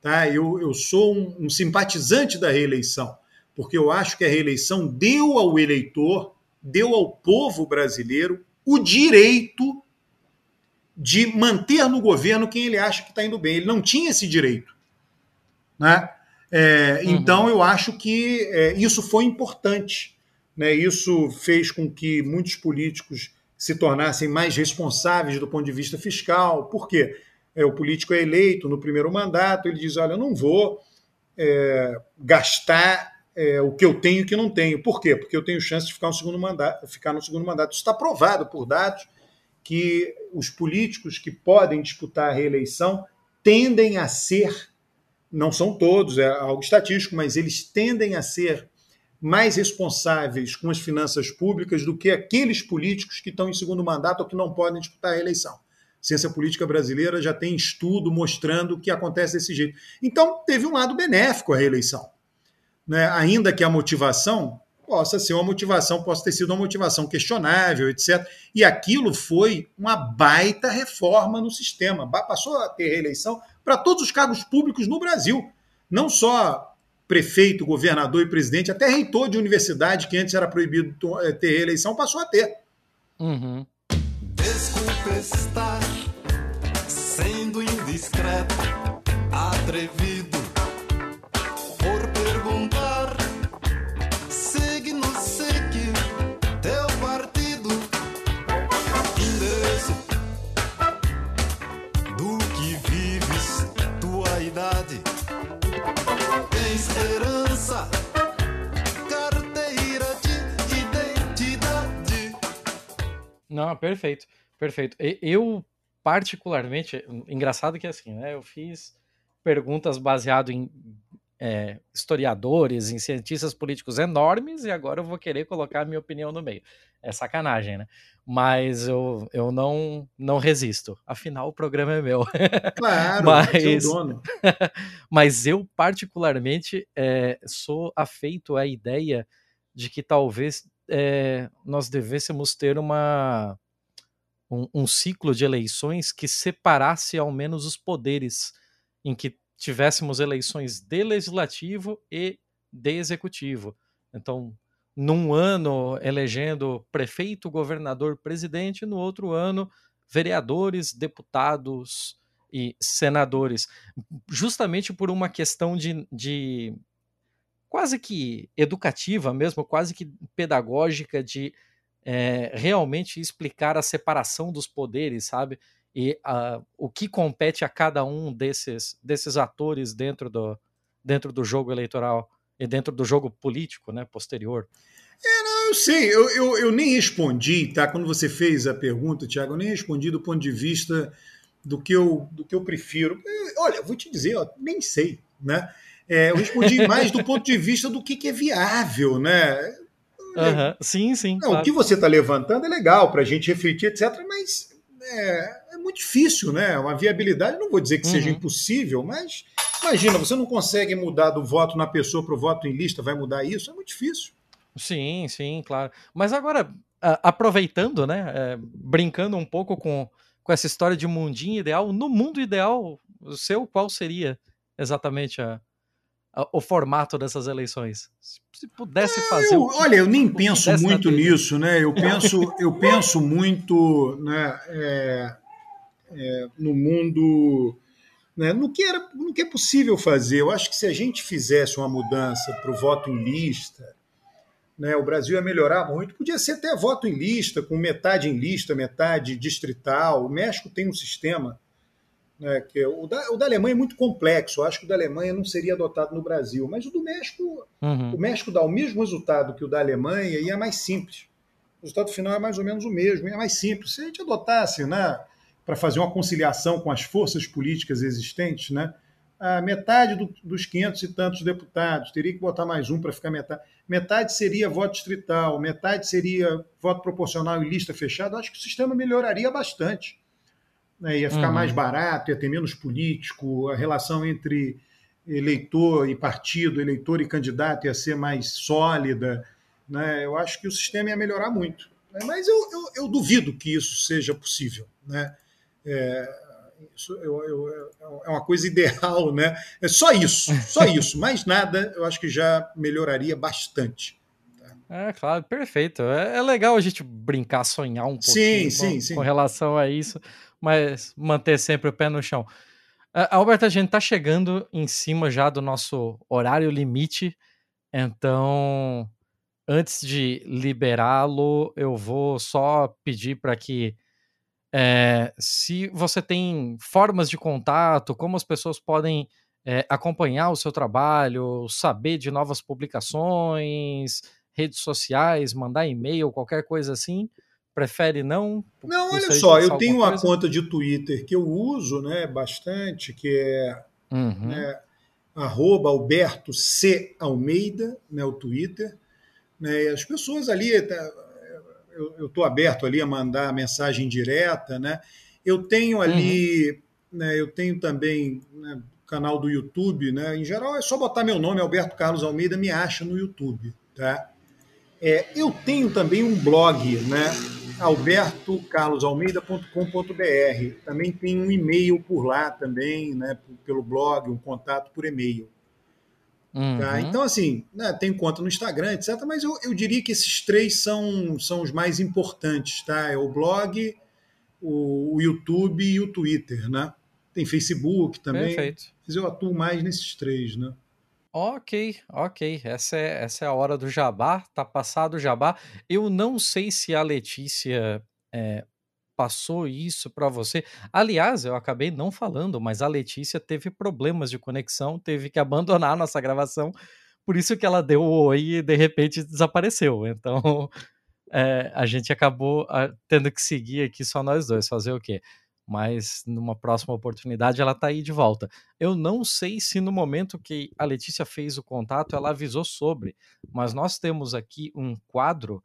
Tá? Eu, eu sou um, um simpatizante da reeleição, porque eu acho que a reeleição deu ao eleitor, deu ao povo brasileiro o direito de manter no governo quem ele acha que está indo bem. Ele não tinha esse direito. Né? É, uhum. Então, eu acho que é, isso foi importante. Né? Isso fez com que muitos políticos se tornassem mais responsáveis do ponto de vista fiscal. Por quê? É, o político é eleito no primeiro mandato, ele diz: Olha, eu não vou é, gastar é, o que eu tenho e o que não tenho. Por quê? Porque eu tenho chance de ficar, um segundo mandato, ficar no segundo mandato. Isso está provado por dados que os políticos que podem disputar a reeleição tendem a ser, não são todos, é algo estatístico, mas eles tendem a ser mais responsáveis com as finanças públicas do que aqueles políticos que estão em segundo mandato ou que não podem disputar a eleição. A ciência política brasileira já tem estudo mostrando que acontece desse jeito. Então, teve um lado benéfico a reeleição. Né? Ainda que a motivação possa ser uma motivação, possa ter sido uma motivação questionável, etc. E aquilo foi uma baita reforma no sistema. Passou a ter reeleição para todos os cargos públicos no Brasil. Não só prefeito, governador e presidente, até reitor de universidade, que antes era proibido eh, ter reeleição, passou a ter. Uhum. Desculpe estar sendo indiscreto, atrevido verdade. esperança carteira de identidade. Não, perfeito, perfeito. Eu, particularmente, engraçado que é assim, né? Eu fiz perguntas baseado em é, historiadores, em cientistas políticos enormes, e agora eu vou querer colocar a minha opinião no meio. É sacanagem, né? Mas eu, eu não, não resisto. Afinal, o programa é meu. Claro, mas, seu dono. mas eu, particularmente, é, sou afeito à ideia de que talvez é, nós devêssemos ter uma, um, um ciclo de eleições que separasse ao menos os poderes, em que tivéssemos eleições de legislativo e de executivo. Então, num ano elegendo prefeito, governador, presidente, no outro ano vereadores, deputados e senadores, justamente por uma questão de, de quase que educativa mesmo, quase que pedagógica de é, realmente explicar a separação dos poderes, sabe? E uh, o que compete a cada um desses, desses atores dentro do, dentro do jogo eleitoral e dentro do jogo político né, posterior. É, não, eu sei, eu, eu, eu, nem respondi, tá? Quando você fez a pergunta, Tiago, eu nem respondi do ponto de vista do que eu, do que eu prefiro. Eu, olha, vou te dizer, ó, nem sei, né? É, eu respondi mais do ponto de vista do que, que é viável, né? Uhum. Sim, sim. Não, claro. O que você está levantando é legal para a gente refletir, etc., mas é, é, muito difícil, né? Uma viabilidade, não vou dizer que uhum. seja impossível, mas imagina, você não consegue mudar do voto na pessoa para o voto em lista, vai mudar isso? É muito difícil. Sim, sim, claro. Mas agora, aproveitando, né? É, brincando um pouco com, com essa história de mundinho ideal, no mundo ideal, o seu, qual seria exatamente a, o formato dessas eleições? Se pudesse fazer. Eu, olha, eu nem penso muito nisso, né? Eu penso, eu penso muito né, é, é, no mundo. Né, no, que era, no que é possível fazer. Eu acho que se a gente fizesse uma mudança para o voto em lista, né, o Brasil ia melhorar muito. Podia ser até voto em lista, com metade em lista, metade distrital. O México tem um sistema né, que é o, da, o da Alemanha é muito complexo. Eu acho que o da Alemanha não seria adotado no Brasil, mas o do México, uhum. o México dá o mesmo resultado que o da Alemanha e é mais simples. O resultado final é mais ou menos o mesmo, e é mais simples. Se a gente adotasse, né, para fazer uma conciliação com as forças políticas existentes, né, a metade do, dos 500 e tantos deputados, teria que botar mais um para ficar metade. Metade seria voto distrital, metade seria voto proporcional e lista fechada. Acho que o sistema melhoraria bastante né, ia ficar uhum. mais barato, ia ter menos político, a relação entre eleitor e partido, eleitor e candidato ia ser mais sólida. Né? Eu acho que o sistema ia melhorar muito. Né? Mas eu, eu, eu, duvido que isso seja possível. Né? É, isso eu, eu, é uma coisa ideal, né? É só isso, só isso. Mais nada, eu acho que já melhoraria bastante. É, claro, perfeito. É, é, legal a gente brincar, sonhar um pouquinho sim, com, sim, sim. com relação a isso mas manter sempre o pé no chão. Uh, Alberto, a gente está chegando em cima já do nosso horário limite, então antes de liberá-lo, eu vou só pedir para que é, se você tem formas de contato, como as pessoas podem é, acompanhar o seu trabalho, saber de novas publicações, redes sociais, mandar e-mail, qualquer coisa assim, prefere não? Não, olha só, eu tenho uma coisa? conta de Twitter que eu uso né, bastante, que é uhum. né, arroba Alberto C. Almeida, né, o Twitter. Né, as pessoas ali, tá, eu estou aberto ali a mandar mensagem direta. Né? Eu tenho ali, uhum. né, eu tenho também né, canal do YouTube, né? Em geral é só botar meu nome, Alberto Carlos Almeida, me acha no YouTube, tá? É, eu tenho também um blog, né? albertocarlosalmeida.com.br. Também tem um e-mail por lá também, né, pelo blog, um contato por e-mail. Tá? Uhum. Tá? Então, assim, né, tem conta no Instagram, etc. Mas eu, eu diria que esses três são, são os mais importantes, tá? É o blog, o, o YouTube e o Twitter, né? Tem Facebook também. Perfeito. Mas eu atuo mais nesses três, né? Ok, ok. Essa é, essa é a hora do jabá. Tá passado o jabá. Eu não sei se a Letícia é, passou isso para você. Aliás, eu acabei não falando, mas a Letícia teve problemas de conexão, teve que abandonar a nossa gravação. Por isso que ela deu oi e de repente desapareceu. Então, é, a gente acabou a, tendo que seguir aqui só nós dois, fazer o quê? Mas numa próxima oportunidade ela tá aí de volta. Eu não sei se no momento que a Letícia fez o contato ela avisou sobre, mas nós temos aqui um quadro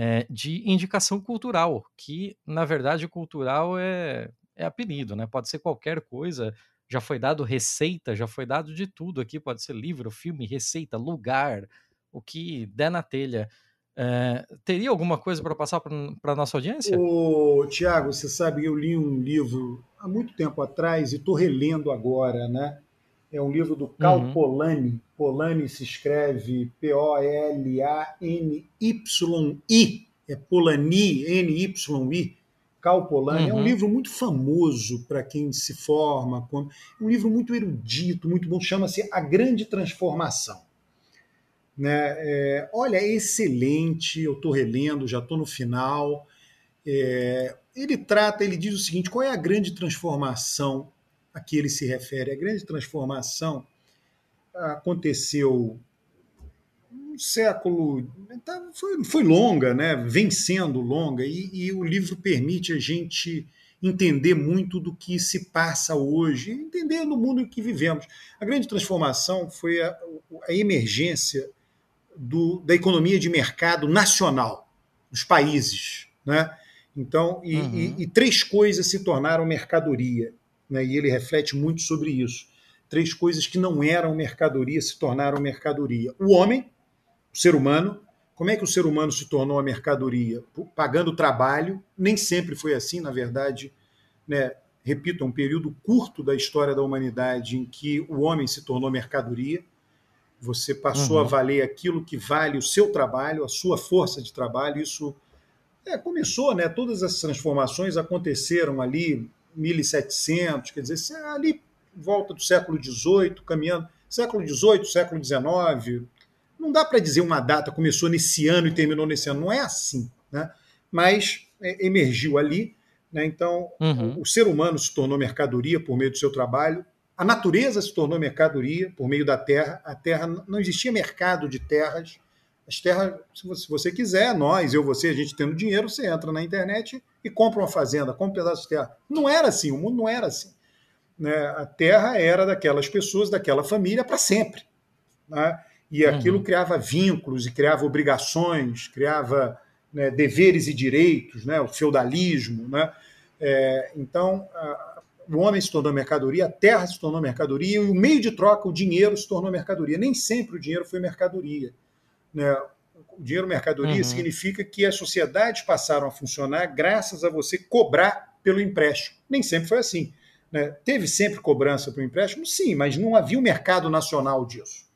é, de indicação cultural, que na verdade cultural é, é apelido, né? Pode ser qualquer coisa. Já foi dado receita, já foi dado de tudo aqui. Pode ser livro, filme, receita, lugar, o que der na telha. É, teria alguma coisa para passar para a nossa audiência? Ô, Tiago, você sabe, eu li um livro há muito tempo atrás e estou relendo agora, né? É um livro do Cal uhum. Polanyi. Polanyi se escreve P-O-L-A-N-Y-I. É Polanyi, N-Y-I. Cal Polanyi. Uhum. É um livro muito famoso para quem se forma. É um livro muito erudito, muito bom. Chama-se A Grande Transformação. Né? É, olha, é excelente, eu estou relendo, já estou no final. É, ele trata, ele diz o seguinte: qual é a grande transformação a que ele se refere? A grande transformação aconteceu um século. Tá, foi, foi longa, né? vem sendo longa, e, e o livro permite a gente entender muito do que se passa hoje, entender no mundo em que vivemos. A grande transformação foi a, a emergência do, da economia de mercado nacional dos países. Né? Então, e, uhum. e, e, três coisas se tornaram mercadoria, né? e ele reflete muito sobre isso. Três coisas que não eram mercadoria se tornaram mercadoria. O homem, o ser humano, como é que o ser humano se tornou a mercadoria? Pagando trabalho, nem sempre foi assim, na verdade, né? repito, é um período curto da história da humanidade em que o homem se tornou mercadoria. Você passou uhum. a valer aquilo que vale o seu trabalho, a sua força de trabalho. Isso é, começou, né? Todas as transformações aconteceram ali 1700, quer dizer, ali volta do século XVIII, caminhando século XVIII, século XIX. Não dá para dizer uma data começou nesse ano e terminou nesse ano. Não é assim, né? Mas é, emergiu ali. Né? Então, uhum. o ser humano se tornou mercadoria por meio do seu trabalho a natureza se tornou mercadoria por meio da terra. A terra não existia mercado de terras. As terras, se você quiser, nós, eu, você, a gente tendo dinheiro, você entra na internet e compra uma fazenda, compra um pedaço de terra. Não era assim, o mundo não era assim. Né? A terra era daquelas pessoas, daquela família para sempre. Né? E aquilo uhum. criava vínculos e criava obrigações, criava né, deveres e direitos, né? o feudalismo. Né? É, então, o homem se tornou mercadoria, a terra se tornou mercadoria e o meio de troca, o dinheiro, se tornou mercadoria. Nem sempre o dinheiro foi mercadoria. Né? O dinheiro mercadoria uhum. significa que as sociedades passaram a funcionar graças a você cobrar pelo empréstimo. Nem sempre foi assim. Né? Teve sempre cobrança para o empréstimo? Sim, mas não havia um mercado nacional disso.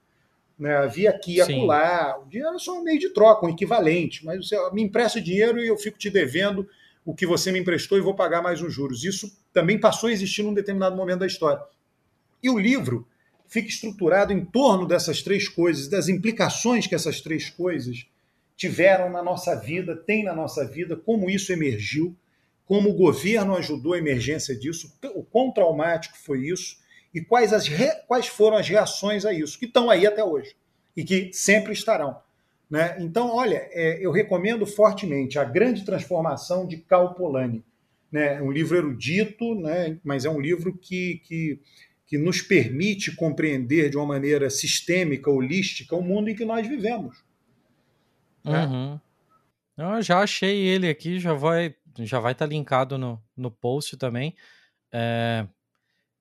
Né? Havia aqui e acolá. O dinheiro era só um meio de troca, um equivalente. Mas você me empresta dinheiro e eu fico te devendo o que você me emprestou e vou pagar mais uns juros. Isso também passou a existir num determinado momento da história. E o livro fica estruturado em torno dessas três coisas, das implicações que essas três coisas tiveram na nossa vida, tem na nossa vida, como isso emergiu, como o governo ajudou a emergência disso, o quão traumático foi isso e quais, as re... quais foram as reações a isso, que estão aí até hoje e que sempre estarão. Né? Então, olha, é, eu recomendo fortemente A Grande Transformação de Cal Polanyi. Né? É um livro erudito, né? mas é um livro que, que, que nos permite compreender de uma maneira sistêmica, holística, o mundo em que nós vivemos. Né? Uhum. Eu já achei ele aqui, já vai já vai estar tá linkado no, no post também. É,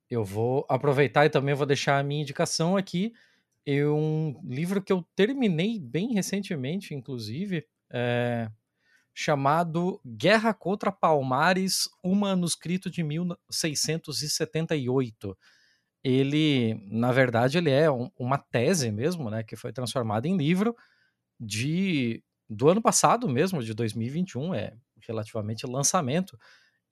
eu vou aproveitar e também vou deixar a minha indicação aqui eu, um livro que eu terminei bem recentemente, inclusive, é, chamado Guerra contra Palmares, um manuscrito de 1678. Ele, na verdade, ele é um, uma tese mesmo, né, que foi transformada em livro de do ano passado mesmo, de 2021, é relativamente lançamento.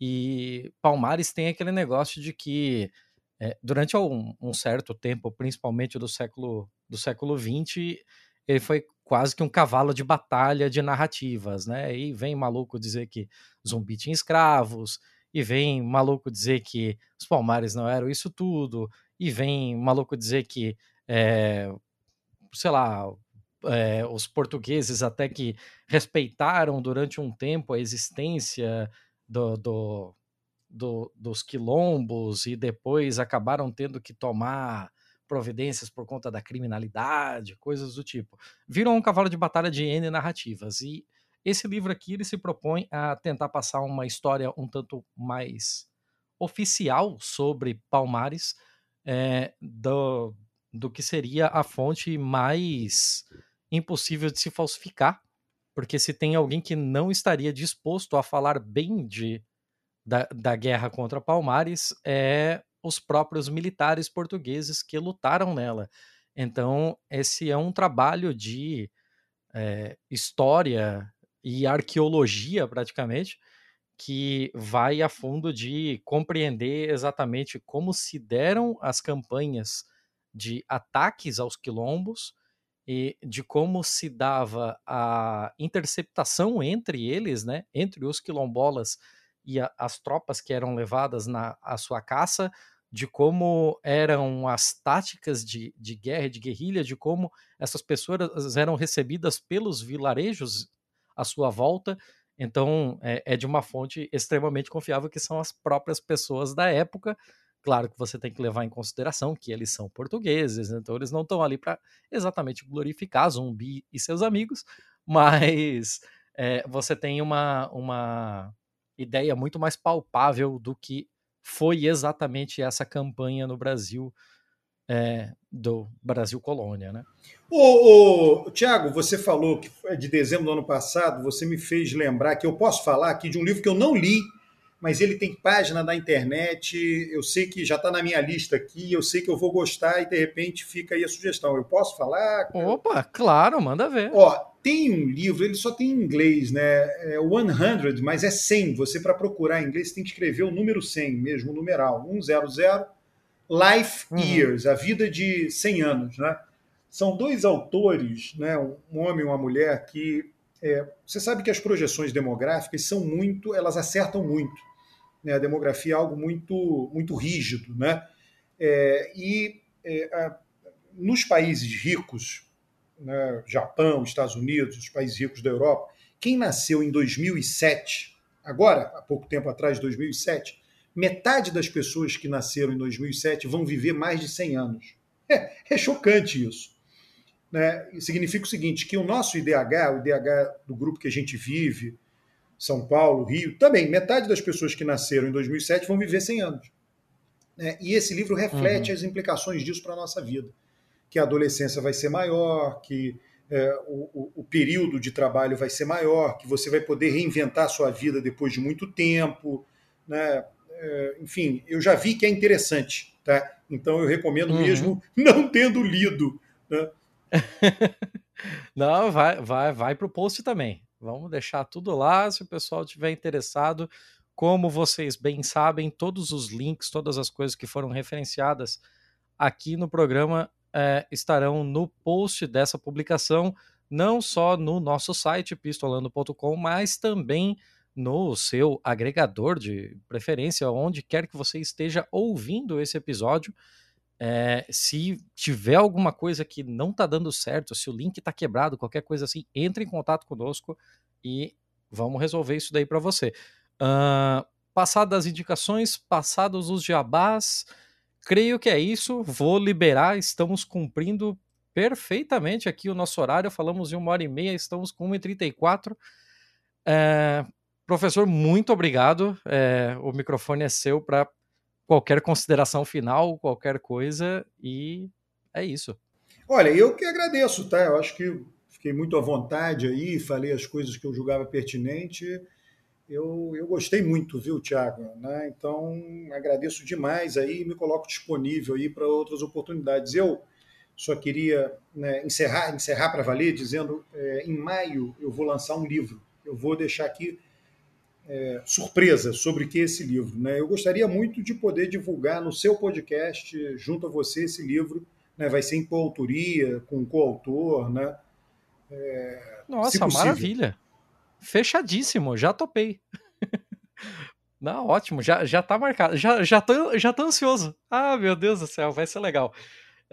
E Palmares tem aquele negócio de que é, durante um, um, certo tempo, principalmente do século do século XX, ele foi quase que um cavalo de batalha de narrativas, né? E vem maluco dizer que zumbi tinha escravos, e vem maluco dizer que os palmares não eram isso tudo, e vem maluco dizer que, é, sei lá, é, os portugueses até que respeitaram durante um tempo a existência do, do, do, dos quilombos e depois acabaram tendo que tomar providências por conta da criminalidade, coisas do tipo. Viram um cavalo de batalha de N narrativas. E esse livro aqui ele se propõe a tentar passar uma história um tanto mais oficial sobre Palmares, é, do, do que seria a fonte mais impossível de se falsificar, porque se tem alguém que não estaria disposto a falar bem de, da, da guerra contra Palmares, é os próprios militares portugueses que lutaram nela. Então, esse é um trabalho de é, história e arqueologia, praticamente, que vai a fundo de compreender exatamente como se deram as campanhas de ataques aos quilombos e de como se dava a interceptação entre eles, né, entre os quilombolas e a, as tropas que eram levadas na a sua caça, de como eram as táticas de, de guerra, de guerrilha, de como essas pessoas eram recebidas pelos vilarejos à sua volta. Então, é, é de uma fonte extremamente confiável, que são as próprias pessoas da época. Claro que você tem que levar em consideração que eles são portugueses, então eles não estão ali para exatamente glorificar Zumbi e seus amigos, mas é, você tem uma, uma ideia muito mais palpável do que foi exatamente essa campanha no Brasil é, do Brasil Colônia, né? Ô, ô, Tiago, você falou que é de dezembro do ano passado, você me fez lembrar que eu posso falar aqui de um livro que eu não li, mas ele tem página na internet, eu sei que já está na minha lista aqui, eu sei que eu vou gostar e de repente fica aí a sugestão. Eu posso falar? Opa, claro, manda ver. Ó, tem um livro, ele só tem em inglês, né? É 100, mas é 100. Você, para procurar em inglês, tem que escrever o número 100, mesmo o numeral. 100, Life uhum. Years, a vida de 100 anos, né? São dois autores, né? um homem e uma mulher, que é, você sabe que as projeções demográficas são muito, elas acertam muito. Né? A demografia é algo muito, muito rígido, né? É, e é, a, nos países ricos, né, Japão, Estados Unidos, os países ricos da Europa, quem nasceu em 2007, agora, há pouco tempo atrás, 2007, metade das pessoas que nasceram em 2007 vão viver mais de 100 anos. É, é chocante isso. Né? Significa o seguinte, que o nosso IDH, o IDH do grupo que a gente vive, São Paulo, Rio, também, metade das pessoas que nasceram em 2007 vão viver 100 anos. Né? E esse livro reflete uhum. as implicações disso para a nossa vida que a adolescência vai ser maior, que é, o, o, período de trabalho vai ser maior, que você vai poder reinventar a sua vida depois de muito tempo. Né? É, enfim, eu já vi que é interessante. Tá? Então eu recomendo uhum. mesmo não tendo lido. Né? não, vai, vai, vai para o post também. Vamos deixar tudo lá se o pessoal tiver interessado. Como vocês bem sabem, todos os links, todas as coisas que foram referenciadas aqui no programa é, estarão no post dessa publicação, não só no nosso site pistolando.com, mas também no seu agregador de preferência, onde quer que você esteja ouvindo esse episódio. É, se tiver alguma coisa que não está dando certo, se o link está quebrado, qualquer coisa assim, entre em contato conosco e vamos resolver isso daí para você. Uh, passadas as indicações, passados os jabás, creio que é isso. Vou liberar, estamos cumprindo perfeitamente aqui o nosso horário. Falamos de uma hora e meia, estamos com 1h34. É, professor, muito obrigado. É, o microfone é seu para qualquer consideração final, qualquer coisa, e é isso. Olha, eu que agradeço, tá? Eu acho que fiquei muito à vontade aí, falei as coisas que eu julgava pertinente eu, eu gostei muito, viu, Tiago? Né? Então, agradeço demais aí e me coloco disponível aí para outras oportunidades. Eu só queria né, encerrar, encerrar para valer dizendo, é, em maio eu vou lançar um livro. Eu vou deixar aqui é, surpresa sobre que esse livro. Né? Eu gostaria muito de poder divulgar no seu podcast, junto a você, esse livro. Né? Vai ser em coautoria, com coautor, né? É, Nossa, maravilha! Fechadíssimo, já topei. Não, ótimo, já, já tá marcado. Já, já, tô, já tô ansioso. Ah, meu Deus do céu, vai ser legal.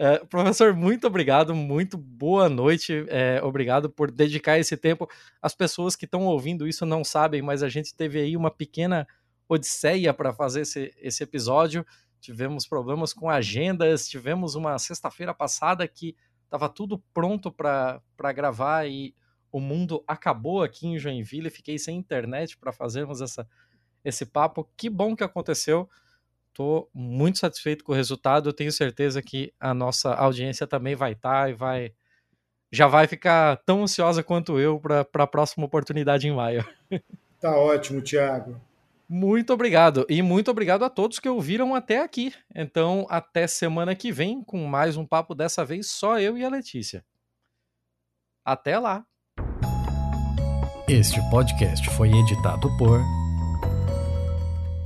É, professor, muito obrigado, muito boa noite. É, obrigado por dedicar esse tempo. As pessoas que estão ouvindo isso não sabem, mas a gente teve aí uma pequena odisseia para fazer esse, esse episódio. Tivemos problemas com agendas, tivemos uma sexta-feira passada que estava tudo pronto para gravar e o mundo acabou aqui em Joinville. Fiquei sem internet para fazermos essa, esse papo. Que bom que aconteceu. Estou muito satisfeito com o resultado. Eu tenho certeza que a nossa audiência também vai estar tá e vai já vai ficar tão ansiosa quanto eu para a próxima oportunidade em maio. Tá ótimo, Thiago. Muito obrigado. E muito obrigado a todos que ouviram até aqui. Então, até semana que vem com mais um papo dessa vez só eu e a Letícia. Até lá. Este podcast foi editado por